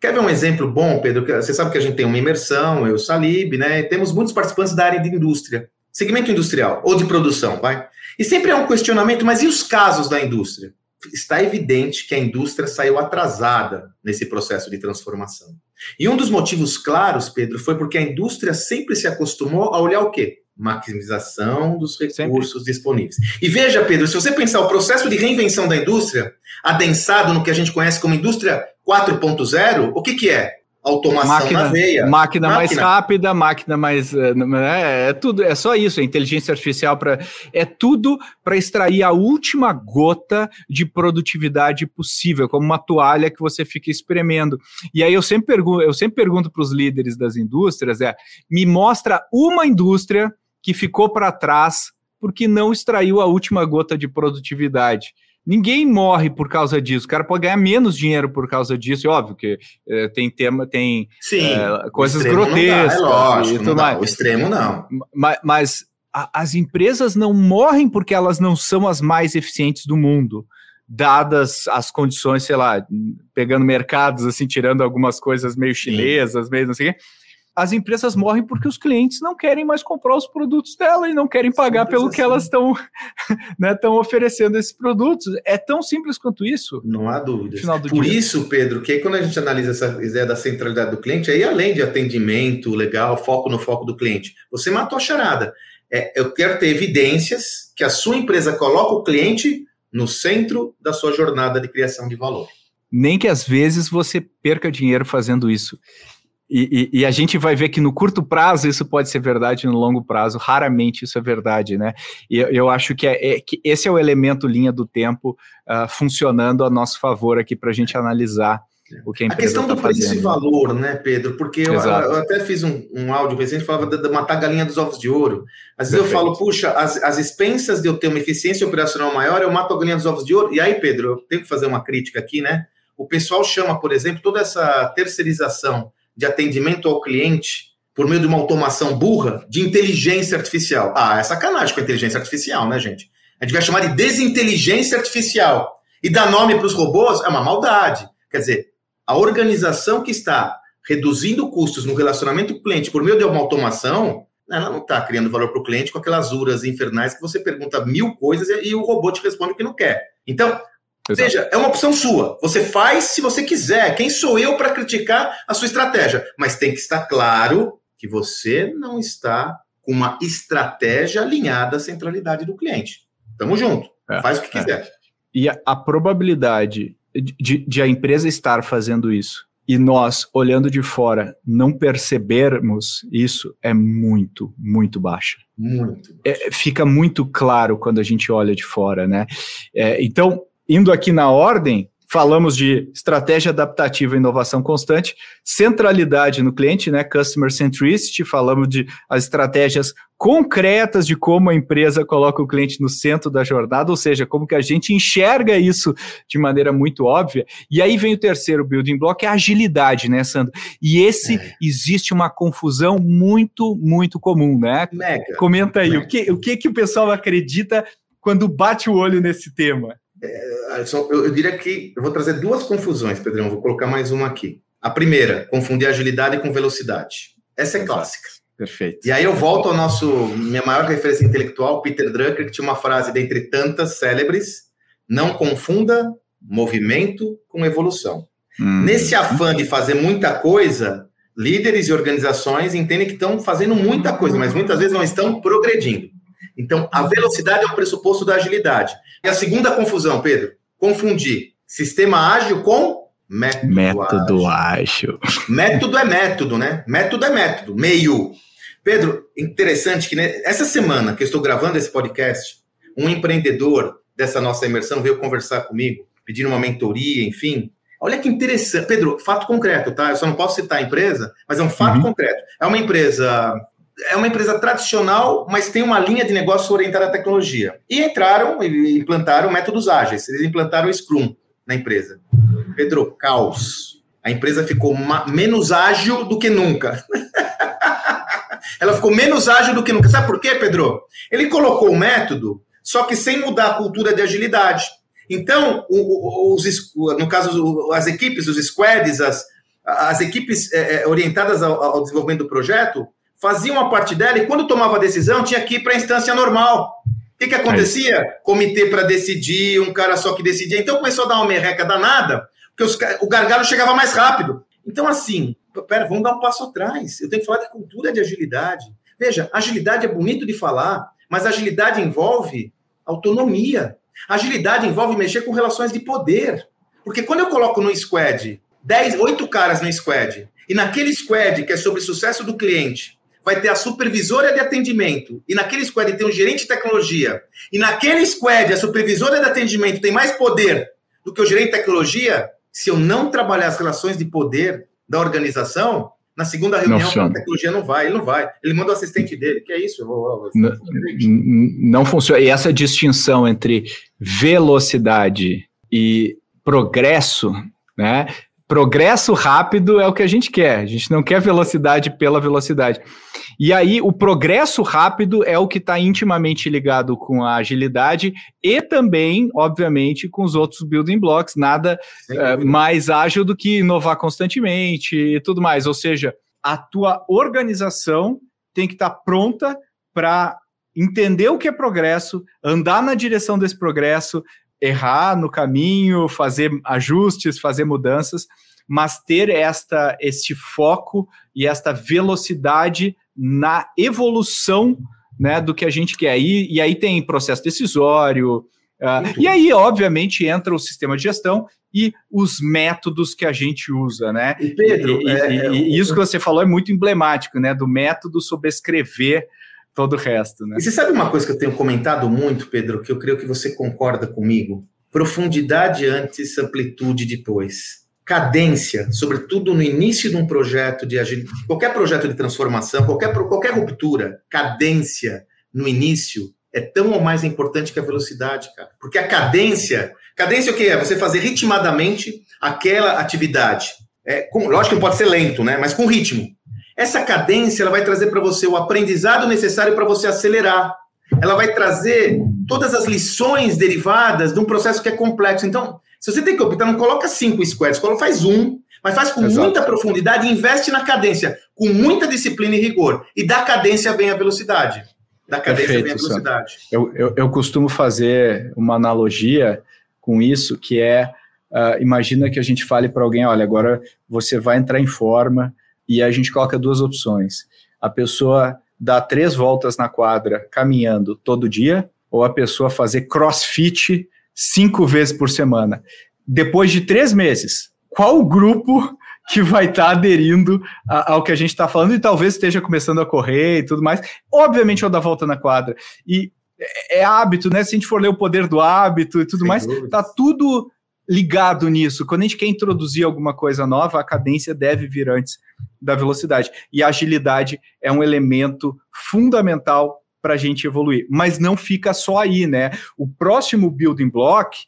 Quer ver um exemplo bom, Pedro? Você sabe que a gente tem uma imersão, eu, Salib, né? Temos muitos participantes da área de indústria. segmento industrial ou de produção, vai. E sempre é um questionamento, mas e os casos da indústria? Está evidente que a indústria saiu atrasada nesse processo de transformação. E um dos motivos claros, Pedro, foi porque a indústria sempre se acostumou a olhar o quê? Maximização dos recursos Sempre. disponíveis. E veja, Pedro, se você pensar o processo de reinvenção da indústria, adensado no que a gente conhece como indústria 4.0, o que, que é? Automação máquina, na veia. Máquina, máquina, mais rápida, máquina mais. É, é, tudo, é só isso, é inteligência artificial para. É tudo para extrair a última gota de produtividade possível, como uma toalha que você fica espremendo. E aí eu sempre pergunto, eu sempre pergunto para os líderes das indústrias: é, me mostra uma indústria que ficou para trás porque não extraiu a última gota de produtividade. Ninguém morre por causa disso. O cara pode ganhar menos dinheiro por causa disso. É óbvio que é, tem tema, tem Sim, é, coisas grotescas. Dá, é lógico, não dá, o extremo não. Mas, mas a, as empresas não morrem porque elas não são as mais eficientes do mundo dadas as condições, sei lá, pegando mercados, assim, tirando algumas coisas meio chinesas, meio não sei o quê as empresas morrem porque os clientes não querem mais comprar os produtos dela e não querem pagar simples pelo assim. que elas estão <laughs> né, oferecendo esses produtos. É tão simples quanto isso. Não há dúvida. Por dia. isso, Pedro, que quando a gente analisa essa ideia da centralidade do cliente, aí além de atendimento legal, foco no foco do cliente, você matou a charada. É, eu quero ter evidências que a sua empresa coloca o cliente no centro da sua jornada de criação de valor. Nem que às vezes você perca dinheiro fazendo isso. E, e, e, a gente vai ver que no curto prazo isso pode ser verdade, no longo prazo, raramente isso é verdade, né? E eu, eu acho que, é, é, que esse é o elemento linha do tempo uh, funcionando a nosso favor aqui para a gente analisar o que a empresa A questão tá do preço e valor, né, Pedro? Porque eu, eu, até fiz um, um áudio recente falava de, de, matar a galinha dos ovos de ouro. Às vezes Perfeito. eu falo, puxa, as, as expensas de eu ter uma eficiência operacional maior, eu mato a galinha dos ovos de ouro. E aí, Pedro, eu tenho que fazer uma crítica aqui, né? O pessoal chama, por exemplo, toda essa terceirização de atendimento ao cliente por meio de uma automação burra de inteligência artificial. Ah, é sacanagem com a inteligência artificial, né, gente? A gente vai chamar de desinteligência artificial. E dar nome para os robôs é uma maldade. Quer dizer, a organização que está reduzindo custos no relacionamento com o cliente por meio de uma automação, ela não está criando valor para o cliente com aquelas uras infernais que você pergunta mil coisas e o robô te responde o que não quer. Então, Exato. Veja, é uma opção sua. Você faz se você quiser. Quem sou eu para criticar a sua estratégia? Mas tem que estar claro que você não está com uma estratégia alinhada à centralidade do cliente. Tamo junto. É, faz o que é. quiser. E a, a probabilidade de, de, a empresa estar fazendo isso e nós, olhando de fora, não percebermos isso é muito, muito baixa. Muito. É, fica muito claro quando a gente olha de fora, né? É, então, indo aqui na ordem, falamos de estratégia adaptativa e inovação constante, centralidade no cliente, né, customer centricity, falamos de as estratégias concretas de como a empresa coloca o cliente no centro da jornada, ou seja, como que a gente enxerga isso de maneira muito óbvia. E aí vem o terceiro building block, é a agilidade, né, Sandro? E esse é. existe uma confusão muito, muito comum, né? Mega. Comenta aí, Mega. o que o que que o pessoal acredita quando bate o olho nesse tema? É, eu, eu diria que eu vou trazer duas confusões, Pedrão. Vou colocar mais uma aqui. A primeira, confundir agilidade com velocidade. Essa é Exato. clássica. Perfeito. E aí eu volto ao nosso minha maior referência intelectual, Peter Drucker, que tinha uma frase dentre tantas célebres: não confunda movimento com evolução. Hum. Nesse afã de fazer muita coisa, líderes e organizações entendem que estão fazendo muita coisa, mas muitas vezes não estão progredindo. Então, a velocidade é o pressuposto da agilidade. E a segunda confusão, Pedro, confundir sistema ágil com método, método ágil. ágil. Método é método, né? Método é método, meio. Pedro, interessante que essa semana que eu estou gravando esse podcast, um empreendedor dessa nossa imersão veio conversar comigo, pedindo uma mentoria, enfim. Olha que interessante. Pedro, fato concreto, tá? Eu só não posso citar a empresa, mas é um fato uhum. concreto. É uma empresa é uma empresa tradicional, mas tem uma linha de negócio orientada à tecnologia. E entraram e implantaram métodos ágeis. Eles implantaram o Scrum na empresa. Pedro, caos. A empresa ficou menos ágil do que nunca. <laughs> Ela ficou menos ágil do que nunca. Sabe por quê, Pedro? Ele colocou o método, só que sem mudar a cultura de agilidade. Então, os, no caso, as equipes, os squads, as, as equipes é, orientadas ao, ao desenvolvimento do projeto, fazia uma parte dela e quando tomava a decisão tinha que ir para a instância normal. O que, que acontecia? É Comitê para decidir, um cara só que decidia. Então começou a dar uma merreca danada, porque os, o gargalo chegava mais rápido. Então, assim, pera, vamos dar um passo atrás. Eu tenho que falar de cultura de agilidade. Veja, agilidade é bonito de falar, mas agilidade envolve autonomia. Agilidade envolve mexer com relações de poder. Porque quando eu coloco no squad 10, 8 caras no squad, e naquele squad que é sobre sucesso do cliente, vai ter a supervisora de atendimento, e naquele squad tem um gerente de tecnologia, e naquele squad a supervisora de atendimento tem mais poder do que o gerente de tecnologia, se eu não trabalhar as relações de poder da organização, na segunda reunião a tecnologia não vai, ele não vai. Ele manda o assistente dele, que é isso. Eu vou, eu vou, não, não funciona. E essa distinção entre velocidade e progresso, né? Progresso rápido é o que a gente quer. A gente não quer velocidade pela velocidade. E aí, o progresso rápido é o que está intimamente ligado com a agilidade e também, obviamente, com os outros building blocks. Nada uh, mais ágil do que inovar constantemente e tudo mais. Ou seja, a tua organização tem que estar tá pronta para entender o que é progresso, andar na direção desse progresso, errar no caminho, fazer ajustes, fazer mudanças, mas ter esta este foco e esta velocidade na evolução né, do que a gente quer. E, e aí tem processo decisório, uh, e aí, obviamente, entra o sistema de gestão e os métodos que a gente usa, né? E Pedro, e, é, e, é, e isso que você falou é muito emblemático, né? Do método sobrescrever todo o resto, né? E você sabe uma coisa que eu tenho comentado muito, Pedro, que eu creio que você concorda comigo? Profundidade antes, amplitude depois. Cadência, sobretudo no início de um projeto de qualquer projeto de transformação, qualquer, qualquer ruptura, cadência no início é tão ou mais importante que a velocidade, cara. Porque a cadência, cadência o que é? Você fazer ritmadamente aquela atividade. É, com, lógico que não pode ser lento, né? Mas com ritmo. Essa cadência ela vai trazer para você o aprendizado necessário para você acelerar. Ela vai trazer todas as lições derivadas de um processo que é complexo. Então, se você tem que optar, não coloca cinco squares, faz um, mas faz com Exato. muita profundidade e investe na cadência, com muita disciplina e rigor. E da cadência vem a velocidade. Da cadência Perfeito, vem a velocidade. Eu, eu, eu, costumo fazer uma analogia com isso, que é, uh, imagina que a gente fale para alguém, olha, agora você vai entrar em forma, e a gente coloca duas opções. A pessoa dá três voltas na quadra caminhando todo dia, ou a pessoa fazer crossfit cinco vezes por semana. Depois de três meses, qual o grupo que vai estar tá aderindo a, ao que a gente está falando e talvez esteja começando a correr e tudo mais? Obviamente, eu dar volta na quadra. E é, é hábito, né? Se a gente for ler o poder do hábito e tudo Sem mais, dúvida. tá tudo ligado nisso. Quando a gente quer introduzir alguma coisa nova, a cadência deve vir antes da velocidade. E a agilidade é um elemento fundamental para a gente evoluir. Mas não fica só aí, né? O próximo building block,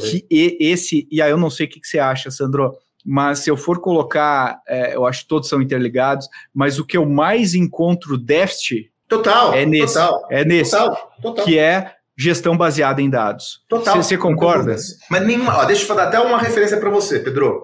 que esse, e aí eu não sei o que, que você acha, Sandro, mas se eu for colocar, é, eu acho que todos são interligados, mas o que eu mais encontro déficit total, é nesse, total, é nesse, total, total. que é gestão baseada em dados. Total. Você concorda? Mas nenhuma. Ó, deixa eu dar até uma referência para você, Pedro.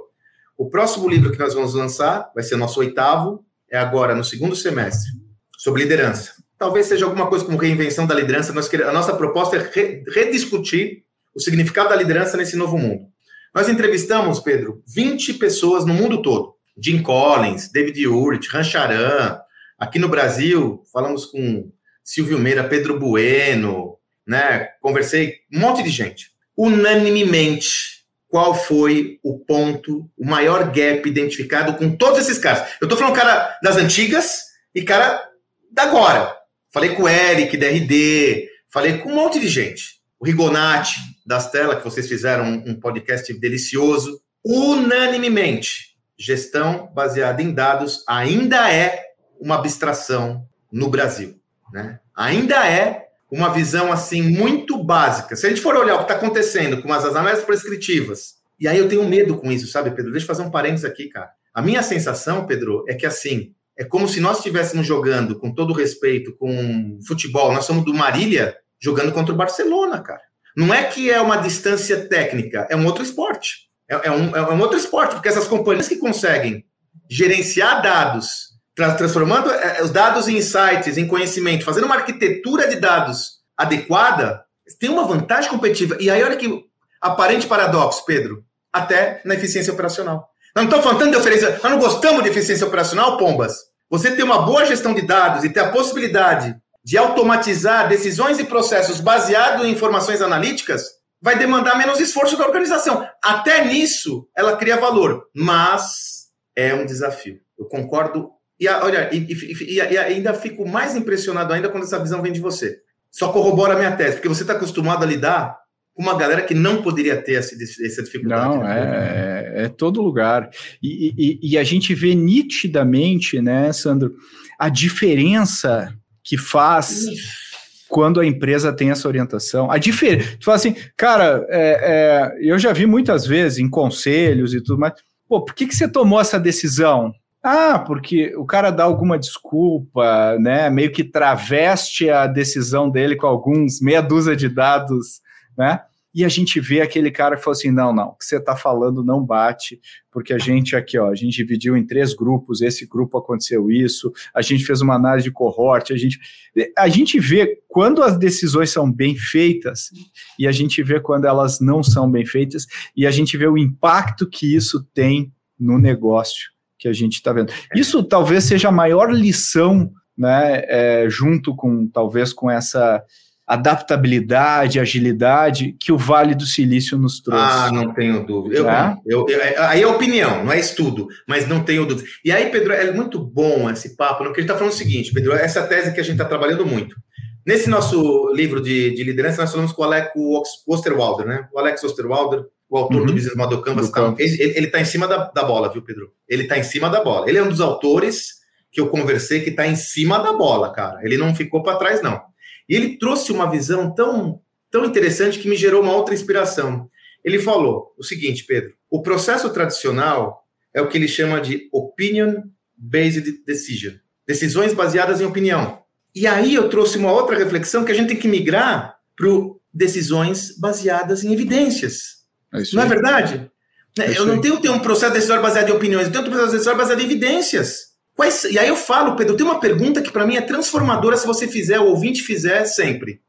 O próximo livro que nós vamos lançar vai ser nosso oitavo, é agora no segundo semestre, sobre liderança. Talvez seja alguma coisa como reinvenção da liderança. Nós queremos, a nossa proposta é re, rediscutir o significado da liderança nesse novo mundo. Nós entrevistamos, Pedro, 20 pessoas no mundo todo. Jim Collins, David Urich, Rancharan. Aqui no Brasil, falamos com Silvio Meira, Pedro Bueno, né? Conversei um monte de gente. Unanimemente, qual foi o ponto, o maior gap identificado com todos esses caras? Eu tô falando cara das antigas e cara da agora. Falei com o Eric, da RD, falei com um monte de gente. O Rigonati, das telas, que vocês fizeram um podcast delicioso. Unanimemente, gestão baseada em dados ainda é uma abstração no Brasil. Né? Ainda é uma visão assim muito básica. Se a gente for olhar o que está acontecendo com as análises prescritivas, e aí eu tenho medo com isso, sabe, Pedro? Deixa eu fazer um parênteses aqui, cara. A minha sensação, Pedro, é que assim, é como se nós estivéssemos jogando, com todo respeito, com futebol, nós somos do Marília jogando contra o Barcelona, cara. Não é que é uma distância técnica, é um outro esporte. É, é, um, é um outro esporte, porque essas companhias que conseguem gerenciar dados transformando é, os dados em insights, em conhecimento, fazendo uma arquitetura de dados adequada, tem uma vantagem competitiva. E aí, olha que aparente paradoxo, Pedro, até na eficiência operacional. Nós não estamos falando de oferência, nós não gostamos de eficiência operacional, Pombas. Você ter uma boa gestão de dados e ter a possibilidade de automatizar decisões e processos baseados em informações analíticas vai demandar menos esforço da organização. Até nisso, ela cria valor, mas é um desafio. Eu concordo. E olha, e, e, e, ainda fico mais impressionado ainda quando essa visão vem de você. Só corrobora a minha tese, porque você está acostumado a lidar com uma galera que não poderia ter essa, essa dificuldade. Não, é, é, é todo lugar. E, e, e, a gente vê nitidamente, né, Sandro, a diferença que faz quando a empresa tem essa orientação. A diferença. Tu fala assim, cara, é, é, eu já vi muitas vezes em conselhos e tudo mais. Pô, por que, que você tomou essa decisão? Ah, porque o cara dá alguma desculpa, né? Meio que traveste a decisão dele com alguns meia dúzia de dados, né? E a gente vê aquele cara que falou assim: não, não, o que você está falando não bate, porque a gente aqui, ó, a gente dividiu em três grupos, esse grupo aconteceu isso, a gente fez uma análise de cohorte, a gente. A gente vê quando as decisões são bem feitas e a gente vê quando elas não são bem feitas, e a gente vê o impacto que isso tem no negócio que a gente está vendo. Isso talvez seja a maior lição, né, é, junto com talvez com essa adaptabilidade, agilidade que o Vale do Silício nos trouxe. Ah, não tenho dúvida. Eu, é? eu, eu, é, aí é opinião, não é estudo, mas não tenho dúvida. E aí, Pedro, é muito bom esse papo, porque a gente está falando o seguinte, Pedro, essa tese que a gente está trabalhando muito. Nesse nosso livro de, de, liderança, nós falamos com o Alex Osterwalder, né? O Alex Osterwalder, o autor uhum. do Business Model Canvas, tá, ele está em cima da, da, bola, viu, Pedro? Ele está em cima da bola. Ele é um dos autores que eu conversei que está em cima da bola, cara. Ele não ficou para trás, não. E ele trouxe uma visão tão, tão interessante que me gerou uma outra inspiração. Ele falou o seguinte, Pedro: o processo tradicional é o que ele chama de opinion-based decision decisões baseadas em opinião. E aí eu trouxe uma outra reflexão que a gente tem que migrar para decisões baseadas em evidências. É não é verdade? É eu não tenho, tenho um processo decisório baseado em opiniões, eu tenho um processo decisório baseado em evidências. Quais, e aí eu falo, Pedro, tem uma pergunta que para mim é transformadora se você fizer, o ouvinte fizer sempre.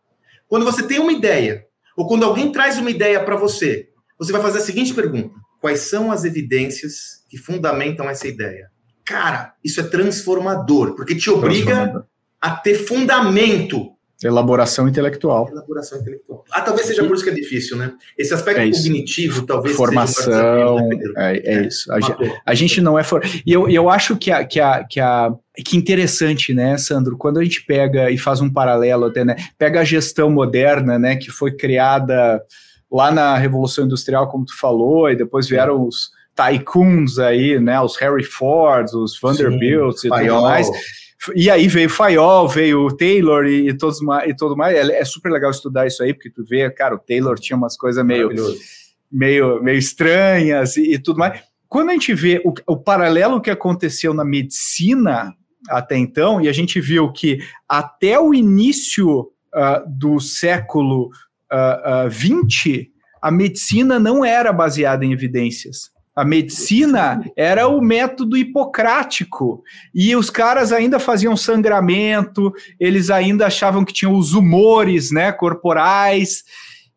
Quando você tem uma ideia, ou quando alguém traz uma ideia para você, você vai fazer a seguinte pergunta: Quais são as evidências que fundamentam essa ideia? Cara, isso é transformador, porque te obriga a ter fundamento Elaboração intelectual. Elaboração intelectual. Ah, talvez seja por isso que é difícil, né? Esse aspecto é cognitivo, talvez. Formação. Né, é, é, isso. A, gente, a gente não é. For... E eu, eu acho que a, que, a, que a. Que interessante, né, Sandro? Quando a gente pega e faz um paralelo até, né? Pega a gestão moderna, né? Que foi criada lá na Revolução Industrial, como tu falou, e depois vieram os tycoons aí, né? Os Harry Fords, os Vanderbilts e tudo mais e aí veio Fayol, veio o Taylor e, e, todos, e tudo mais. É, é, super legal estudar isso aí, porque tu vê, cara, o Taylor tinha umas coisas meio, meio, meio estranhas e, e, tudo mais. Quando a gente vê o, o paralelo que aconteceu na medicina até então, e a gente viu que até o início uh, do século XX, uh, uh, a medicina não era baseada em evidências. A medicina era o método hipocrático e os caras ainda faziam sangramento, eles ainda achavam que tinham os humores, né, corporais,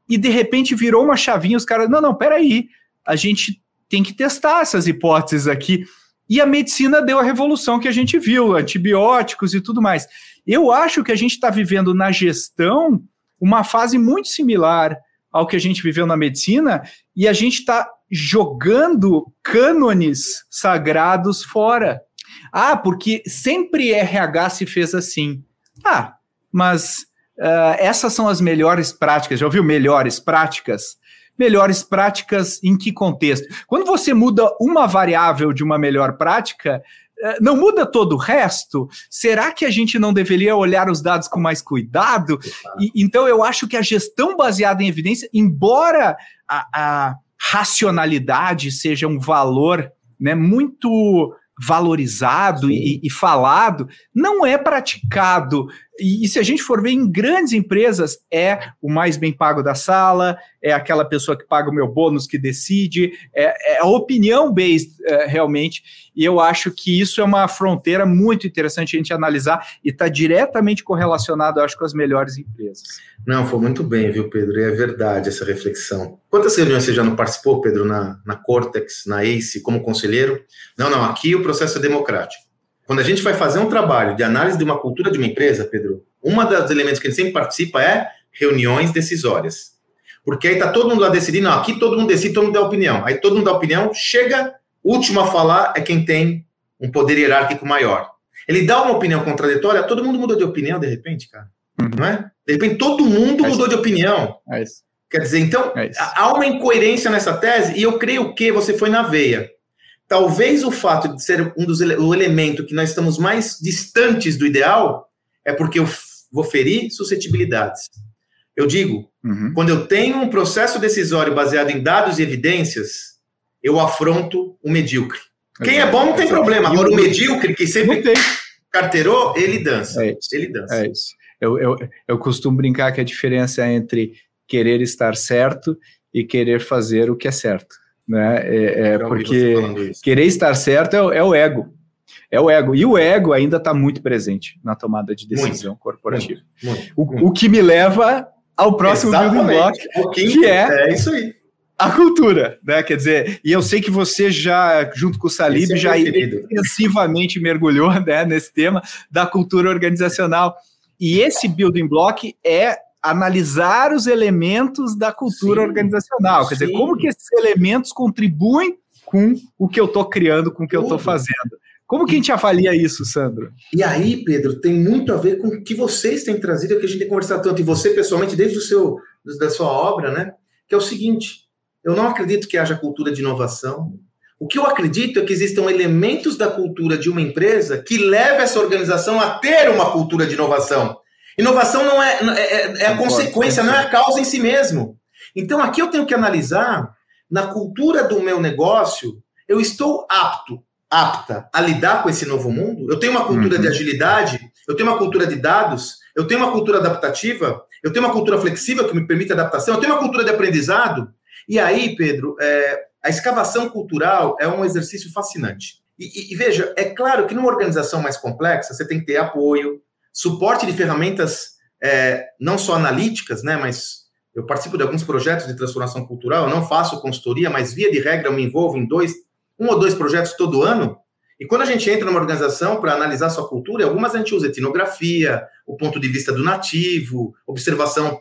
e de repente virou uma chavinha, os caras, não, não, peraí, a gente tem que testar essas hipóteses aqui. E a medicina deu a revolução que a gente viu, antibióticos e tudo mais. Eu acho que a gente está vivendo na gestão uma fase muito similar ao que a gente viveu na medicina, e a gente está jogando cânones sagrados fora. Ah, porque sempre RH se fez assim. Ah, mas uh, essas são as melhores práticas. Já ouviu melhores práticas? Melhores práticas em que contexto? Quando você muda uma variável de uma melhor prática, eh, não muda todo o resto? Será que a gente não deveria olhar os dados com mais cuidado? E, então, eu acho que a gestão baseada em evidência, embora a, a racionalidade seja um valor né, muito valorizado e, e, falado, não é praticado E, e, se a gente for ver em grandes empresas, é o mais bem pago da sala, é aquela pessoa que paga o meu bônus que decide, é, é a opinião based é, realmente. E eu acho que isso é uma fronteira muito interessante a gente analisar e está diretamente correlacionado, acho, com as melhores empresas. Não, foi muito bem, viu, Pedro? E é verdade essa reflexão. Quantas reuniões você já não participou, Pedro, na, na Cortex, na ACE, como conselheiro? Não, não, aqui o processo é democrático. Quando a gente vai fazer um trabalho de análise de uma cultura de uma empresa, Pedro, uma dos elementos que a gente sempre participa é reuniões decisórias. Porque aí está todo mundo lá decidindo, não, aqui todo mundo decide, todo mundo dá opinião. Aí todo mundo dá opinião, chega, último a falar é quem tem um poder hierárquico maior. Ele dá uma opinião contraditória, todo mundo mudou de opinião de repente, cara. Uhum. Não é? De repente todo mundo é mudou de opinião. É. Quer dizer, então, é há uma incoerência nessa tese, e eu creio que você foi na veia. Talvez o fato de ser um dos o elemento que nós estamos mais distantes do ideal é porque eu vou ferir suscetibilidades. Eu digo, uhum. quando eu tenho um processo decisório baseado em dados e evidências, eu afronto o medíocre. Quem é bom não tem problema. Agora, o medíocre, que sempre carteirou, ele dança. É isso. Ele dança. É isso. Eu, eu, eu costumo brincar que a diferença é entre querer estar certo e querer fazer o que é certo né? É, é porque querer estar certo é, é, o ego. É o ego. E o ego ainda está muito presente na tomada de decisão muito, corporativa. Muito, muito, o, o, que me leva ao próximo building block, que é, é isso aí. A cultura, né? Quer dizer, e eu sei que você já, junto com o Salib, é já intensivamente mergulhou né, nesse tema da cultura organizacional. E esse building block é analisar os elementos da cultura sim, organizacional. Quer sim. dizer, como que esses elementos contribuem com o que eu estou criando, com o que eu estou fazendo. Como que a gente avalia isso, Sandro? E aí, Pedro, tem muito a ver com o que vocês têm trazido, o que a gente tem conversado tanto, e você pessoalmente, desde o seu, da sua obra, né? Que é o seguinte: eu não acredito que haja cultura de inovação. O que eu acredito é que existam elementos da cultura de uma empresa que leve essa organização a ter uma cultura de inovação. Inovação não é, é, é, é a consequência, não é a causa em si mesmo. Então aqui eu tenho que analisar na cultura do meu negócio, eu estou apto, apta a lidar com esse novo mundo? Eu tenho uma cultura uhum. de agilidade, eu tenho uma cultura de dados, eu tenho uma cultura adaptativa, eu tenho uma cultura flexível que me permite adaptação, eu tenho uma cultura de aprendizado. E aí, Pedro, é, a escavação cultural é um exercício fascinante. E, e, e, veja, é claro que numa organização mais complexa, você tem que ter apoio, suporte de ferramentas é, não só analíticas, né, mas eu participo de alguns projetos de transformação cultural, eu não faço consultoria, mas via de regra eu me envolvo em dois, um ou dois projetos todo ano. E quando a gente entra numa organização para analisar sua cultura, algumas a gente usa etnografia, o ponto de vista do nativo, observação,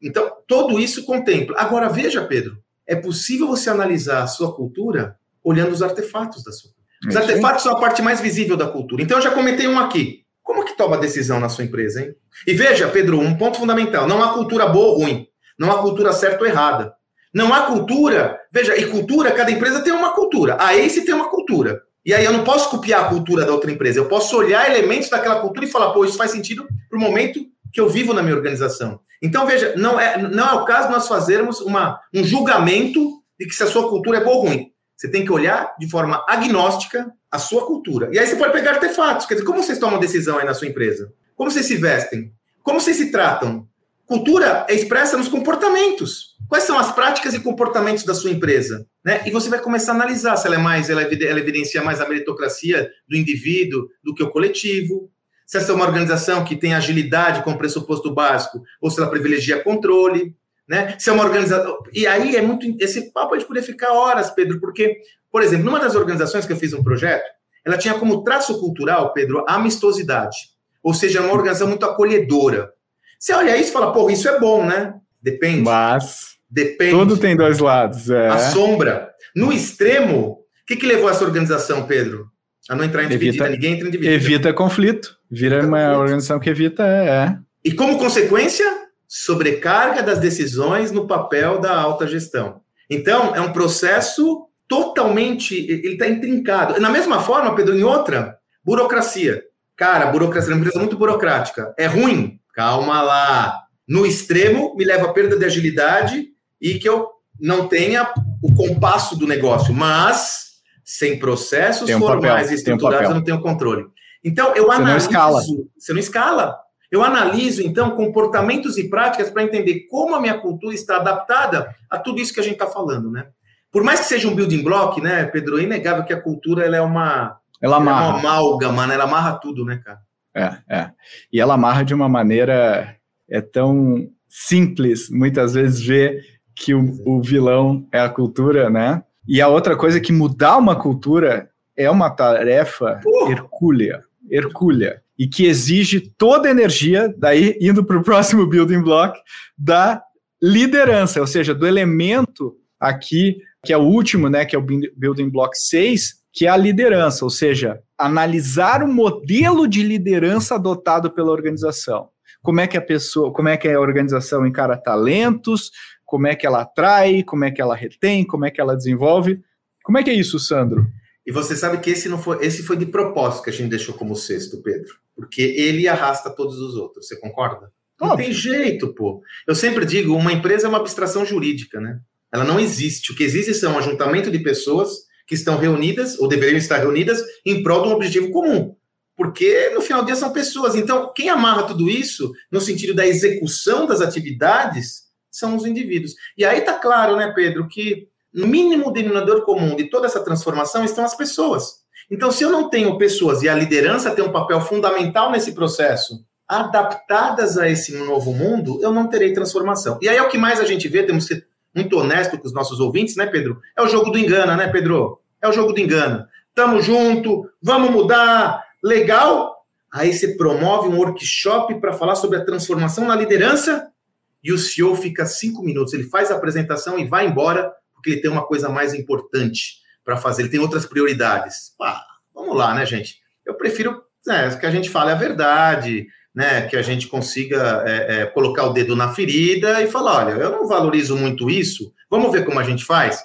então tudo isso contempla. Agora veja, Pedro, é possível você analisar a sua cultura olhando os artefatos da sua cultura. Os artefatos são a parte mais visível da cultura. Então eu já comentei um aqui. Como que toma decisão na sua empresa, hein? E veja, Pedro, um ponto fundamental: não há cultura boa ou ruim, não há cultura certa ou errada. Não há cultura. Veja, e cultura, cada empresa tem uma cultura. A Ace tem uma cultura. E aí eu não posso copiar a cultura da outra empresa. Eu posso olhar elementos daquela cultura e falar, pô, isso faz sentido para o momento que eu vivo na minha organização. Então, veja, não é, não é o caso nós fazermos uma, um julgamento de que se a sua cultura é boa ou ruim. Você tem que olhar de forma agnóstica a sua cultura. E aí você pode pegar artefatos. Quer dizer, como vocês tomam decisão aí na sua empresa? Como vocês se vestem? Como vocês se tratam? Cultura é expressa nos comportamentos. Quais são as práticas e comportamentos da sua empresa? Né? E você vai começar a analisar se ela é mais, ela, ela evidencia mais a meritocracia do indivíduo do que o coletivo. Se essa é uma organização que tem agilidade como pressuposto básico, ou se ela privilegia controle né? Se é uma organização. E aí é muito. Esse papo a gente poderia ficar horas, Pedro, porque, por exemplo, numa das organizações que eu fiz um projeto, ela tinha como traço cultural, Pedro, a amistosidade. Ou seja, uma organização muito acolhedora. Você olha isso e fala, pô, isso é bom, né? Depende. Mas. Depende. Tudo tem dois lados. É. A sombra. No extremo, o que, que levou essa organização, Pedro? A não entrar em dividida, evita, ninguém entra em dividida. Evita conflito. Vira evita uma conflito. organização que evita. É, é. E como consequência, sobrecarga das decisões no papel da alta gestão. Então, é um processo totalmente, ele está intrincado. Na mesma forma, Pedro, em outra, burocracia. Cara, burocracia é uma empresa muito burocrática. É ruim? Calma lá. No extremo, me leva a perda de agilidade e que eu não tenha o compasso do negócio. Mas, sem processos um formais papel, e estruturados, um eu não tenho controle. Então, eu Você analiso. Não escala. Você não escala. Eu analiso, então, comportamentos e práticas para entender como a minha cultura está adaptada a tudo isso que a gente está falando, né? Por mais que seja um building block, né, Pedro, é inegável que a cultura ela é uma, ela amarra. Ela é uma amálgama, né? ela amarra tudo, né, cara? É, é. E ela amarra de uma maneira é tão simples, muitas vezes, ver que o, o vilão é a cultura, né? E a outra coisa é que mudar uma cultura é uma tarefa uh! hercúlea, hercúlea, e que exige toda a energia, daí indo para o próximo building block, da liderança, ou seja, do elemento aqui, que é o último, né, que é o building block 6, que é a liderança, ou seja, analisar o modelo de liderança adotado pela organização. Como é que a pessoa, como é que a organização encara talentos, como é que ela atrai, como é que ela retém, como é que ela desenvolve. Como é que é isso, Sandro? E você sabe que esse não foi, esse foi de propósito que a gente deixou como sexto, Pedro, porque ele arrasta todos os outros. Você concorda? Não Óbvio. tem jeito, pô. Eu sempre digo, uma empresa é uma abstração jurídica, né? Ela não existe. O que existe são um ajuntamento de pessoas que estão reunidas ou deveriam estar reunidas em prol de um objetivo comum. Porque no final do dia são pessoas. Então, quem amarra tudo isso no sentido da execução das atividades são os indivíduos. E aí tá claro, né, Pedro, que no mínimo denominador comum de toda essa transformação estão as pessoas. Então, se eu não tenho pessoas e a liderança tem um papel fundamental nesse processo, adaptadas a esse novo mundo, eu não terei transformação. E aí é o que mais a gente vê, temos que ser muito honesto com os nossos ouvintes, né, Pedro? É o jogo do engana, né, Pedro? É o jogo do engana. Tamo junto, vamos mudar, legal. Aí você promove um workshop para falar sobre a transformação na liderança e o CEO fica cinco minutos, ele faz a apresentação e vai embora porque ele tem uma coisa mais importante para fazer, ele tem outras prioridades. Pá, vamos lá, né, gente? Eu prefiro né, que a gente fale a verdade, né, que a gente consiga é, é, colocar o dedo na ferida e falar, olha, eu não valorizo muito isso, vamos ver como a gente faz?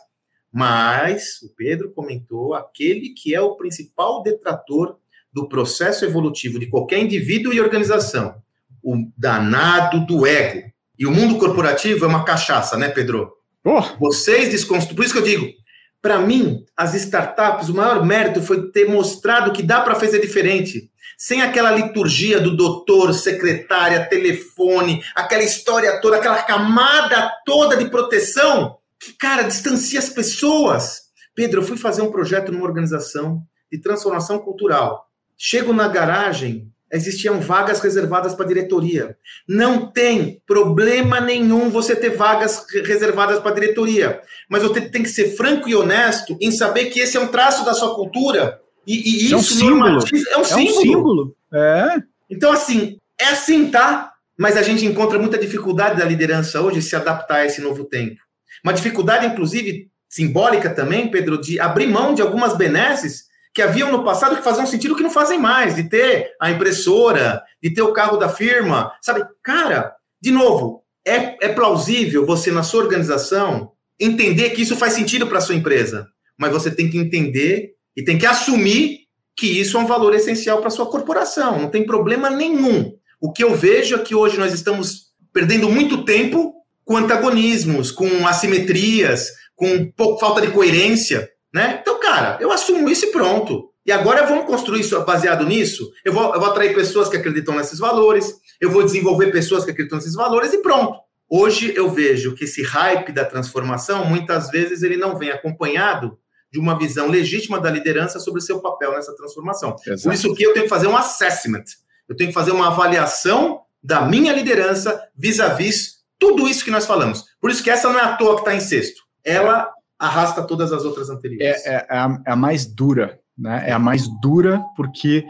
Mas o Pedro comentou aquele que é o principal detrator do processo evolutivo de qualquer indivíduo e organização, o danado do ego. E o mundo corporativo é uma cachaça, né, Pedro? Oh. Vocês desconstruem. Por isso que eu digo, para mim, as startups, o maior mérito foi ter mostrado que dá para fazer diferente. Sem aquela liturgia do doutor, secretária, telefone, aquela história toda, aquela camada toda de proteção que, cara, distancia as pessoas. Pedro, eu fui fazer um projeto numa organização de transformação cultural. Chego na garagem, existiam vagas reservadas para diretoria. Não tem problema nenhum você ter vagas reservadas para diretoria, mas você tem que ser franco e honesto em saber que esse é um traço da sua cultura e, e é um isso símbolo. é um símbolo. É um símbolo. É. Então assim, é assim, tá? Mas a gente encontra muita dificuldade da liderança hoje se adaptar a esse novo tempo. Uma dificuldade, inclusive, simbólica também, Pedro, de abrir mão de algumas benesses que haviam no passado que faziam sentido que não fazem mais, de ter a impressora, de ter o carro da firma, sabe? Cara, de novo, é, é plausível você, na sua organização, entender que isso faz sentido para a sua empresa, mas você tem que entender e tem que assumir que isso é um valor essencial para a sua corporação, não tem problema nenhum. O que eu vejo é que hoje nós estamos perdendo muito tempo com antagonismos, com assimetrias, com pouco, falta de coerência, né? Então, cara, eu assumo isso e pronto. E agora vamos construir isso baseado nisso. Eu vou, eu vou atrair pessoas que acreditam nesses valores, eu vou desenvolver pessoas que acreditam nesses valores e pronto. Hoje eu vejo que esse hype da transformação, muitas vezes, ele não vem acompanhado de uma visão legítima da liderança sobre o seu papel nessa transformação. Exato. Por isso que eu tenho que fazer um assessment. Eu tenho que fazer uma avaliação da minha liderança vis-à-vis -vis tudo isso que nós falamos. Por isso que essa não é à toa que está em sexto. Ela arrasta todas as outras anteriores. É, é, é, a, é, a, mais dura, né? É a mais dura porque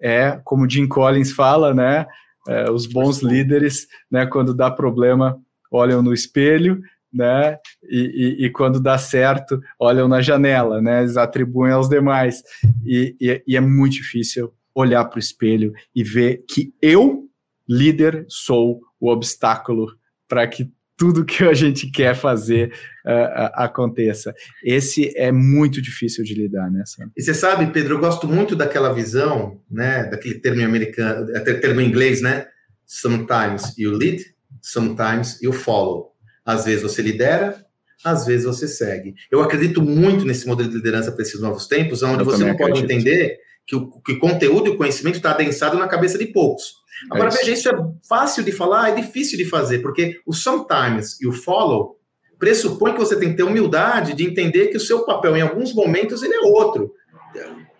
é, como Jim Collins fala, né? É, os bons líderes, né? Quando dá problema, olham no espelho, né? E, e, e, quando dá certo, olham na janela, né? Eles atribuem aos demais. E, e é muito difícil olhar para o espelho e ver que eu, líder, sou o obstáculo para que tudo que a gente quer fazer uh, aconteça. Esse é muito difícil de lidar, né, Sam? E você sabe, Pedro, eu gosto muito daquela visão, né, daquele termo americano, termo em inglês, né? Sometimes you lead, sometimes you follow. Às vezes você lidera, às vezes você segue. Eu acredito muito nesse modelo de liderança para esses novos tempos, onde eu você não pode entender que o que conteúdo e o conhecimento está adensado na cabeça de poucos. Agora, é veja, isso é fácil de falar, é difícil de fazer, porque o sometimes e o follow pressupõe que você tem que ter humildade de entender que o seu papel, em alguns momentos, ele é outro.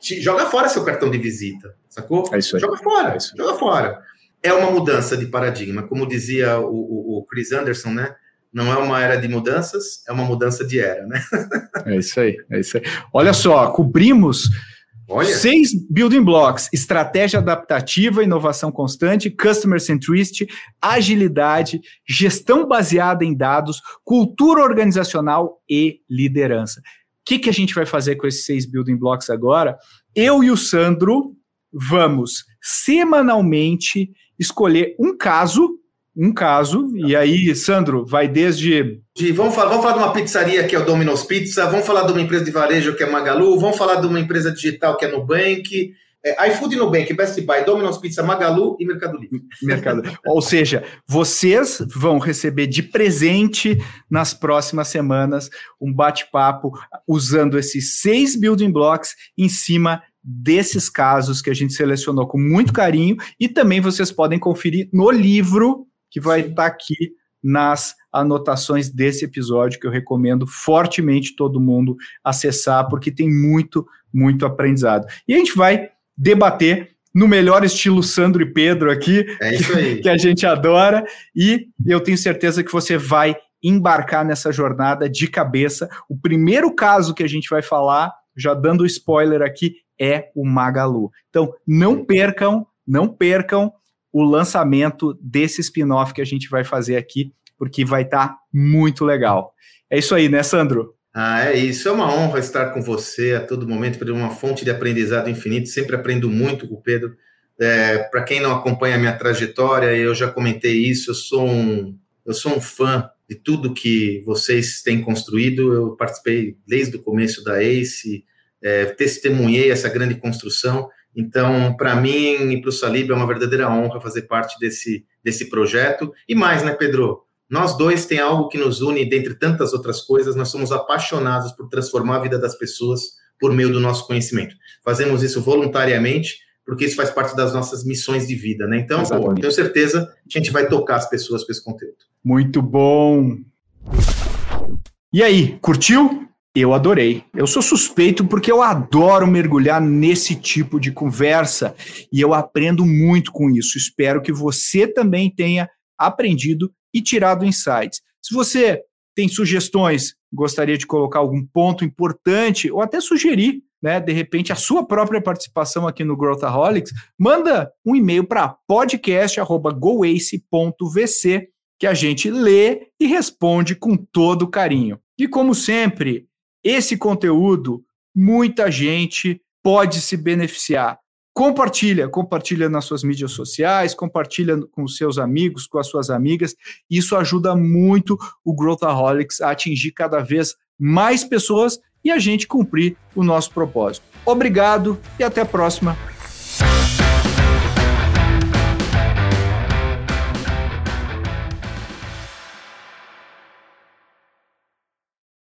Joga fora seu cartão de visita, sacou? É isso aí. Joga fora, é joga fora. É uma mudança de paradigma, como dizia o, o, o Chris Anderson, né? não é uma era de mudanças, é uma mudança de era, né? <laughs> é isso aí, é isso aí. Olha só, cobrimos Olha. seis building blocks: estratégia adaptativa, inovação constante, customer centricity, agilidade, gestão baseada em dados, cultura organizacional e liderança. O que, que a gente vai fazer com esses seis building blocks agora? Eu e o Sandro vamos semanalmente escolher um caso um caso, e aí, Sandro, vai desde. De, vamos, falar, vamos falar de uma pizzaria que é o Domino's Pizza, vamos falar de uma empresa de varejo que é Magalu, vamos falar de uma empresa digital que é Nubank, é, iFood e Nubank, Best Buy, Domino's Pizza, Magalu e Mercado Livre. <laughs> Mercado. Ou seja, vocês vão receber de presente nas próximas semanas um bate-papo usando esses seis building blocks em cima desses casos que a gente selecionou com muito carinho e também vocês podem conferir no livro que vai estar tá aqui nas anotações desse episódio, que eu recomendo fortemente todo mundo acessar, porque tem muito, muito aprendizado. E a gente vai debater no melhor estilo Sandro e Pedro aqui, é isso aí. <laughs> que a gente adora, e eu tenho certeza que você vai embarcar nessa jornada de cabeça. O primeiro caso que a gente vai falar, já dando spoiler aqui, é o Magalu. Então, não percam, não percam o lançamento desse spin-off que a gente vai fazer aqui, porque vai estar tá muito legal. É isso aí, né, Sandro? Ah, é isso. É uma honra estar com você a todo momento, por uma fonte de aprendizado infinito. Sempre aprendo muito com o Pedro. É, Para quem não acompanha a minha trajetória, eu já comentei isso. Eu sou um, eu sou um fã de tudo que vocês têm construído. Eu participei desde o começo da ACE, é, testemunhei essa grande construção então, para mim e para o Salib é uma verdadeira honra fazer parte desse, desse projeto. E mais, né, Pedro? Nós dois tem algo que nos une, dentre tantas outras coisas, nós somos apaixonados por transformar a vida das pessoas por meio do nosso conhecimento. Fazemos isso voluntariamente, porque isso faz parte das nossas missões de vida, né? Então, pô, tenho certeza que a gente vai tocar as pessoas com esse conteúdo. Muito bom! E aí, curtiu? Eu adorei. Eu sou suspeito porque eu adoro mergulhar nesse tipo de conversa e eu aprendo muito com isso. Espero que você também tenha aprendido e tirado insights. Se você tem sugestões, gostaria de colocar algum ponto importante ou até sugerir, né, de repente a sua própria participação aqui no Growthaholics, manda um e-mail para podcast@goace.vc que a gente lê e responde com todo carinho. E como sempre, esse conteúdo, muita gente pode se beneficiar. Compartilha, compartilha nas suas mídias sociais, compartilha com os seus amigos, com as suas amigas. Isso ajuda muito o Growthaholics a atingir cada vez mais pessoas e a gente cumprir o nosso propósito. Obrigado e até a próxima.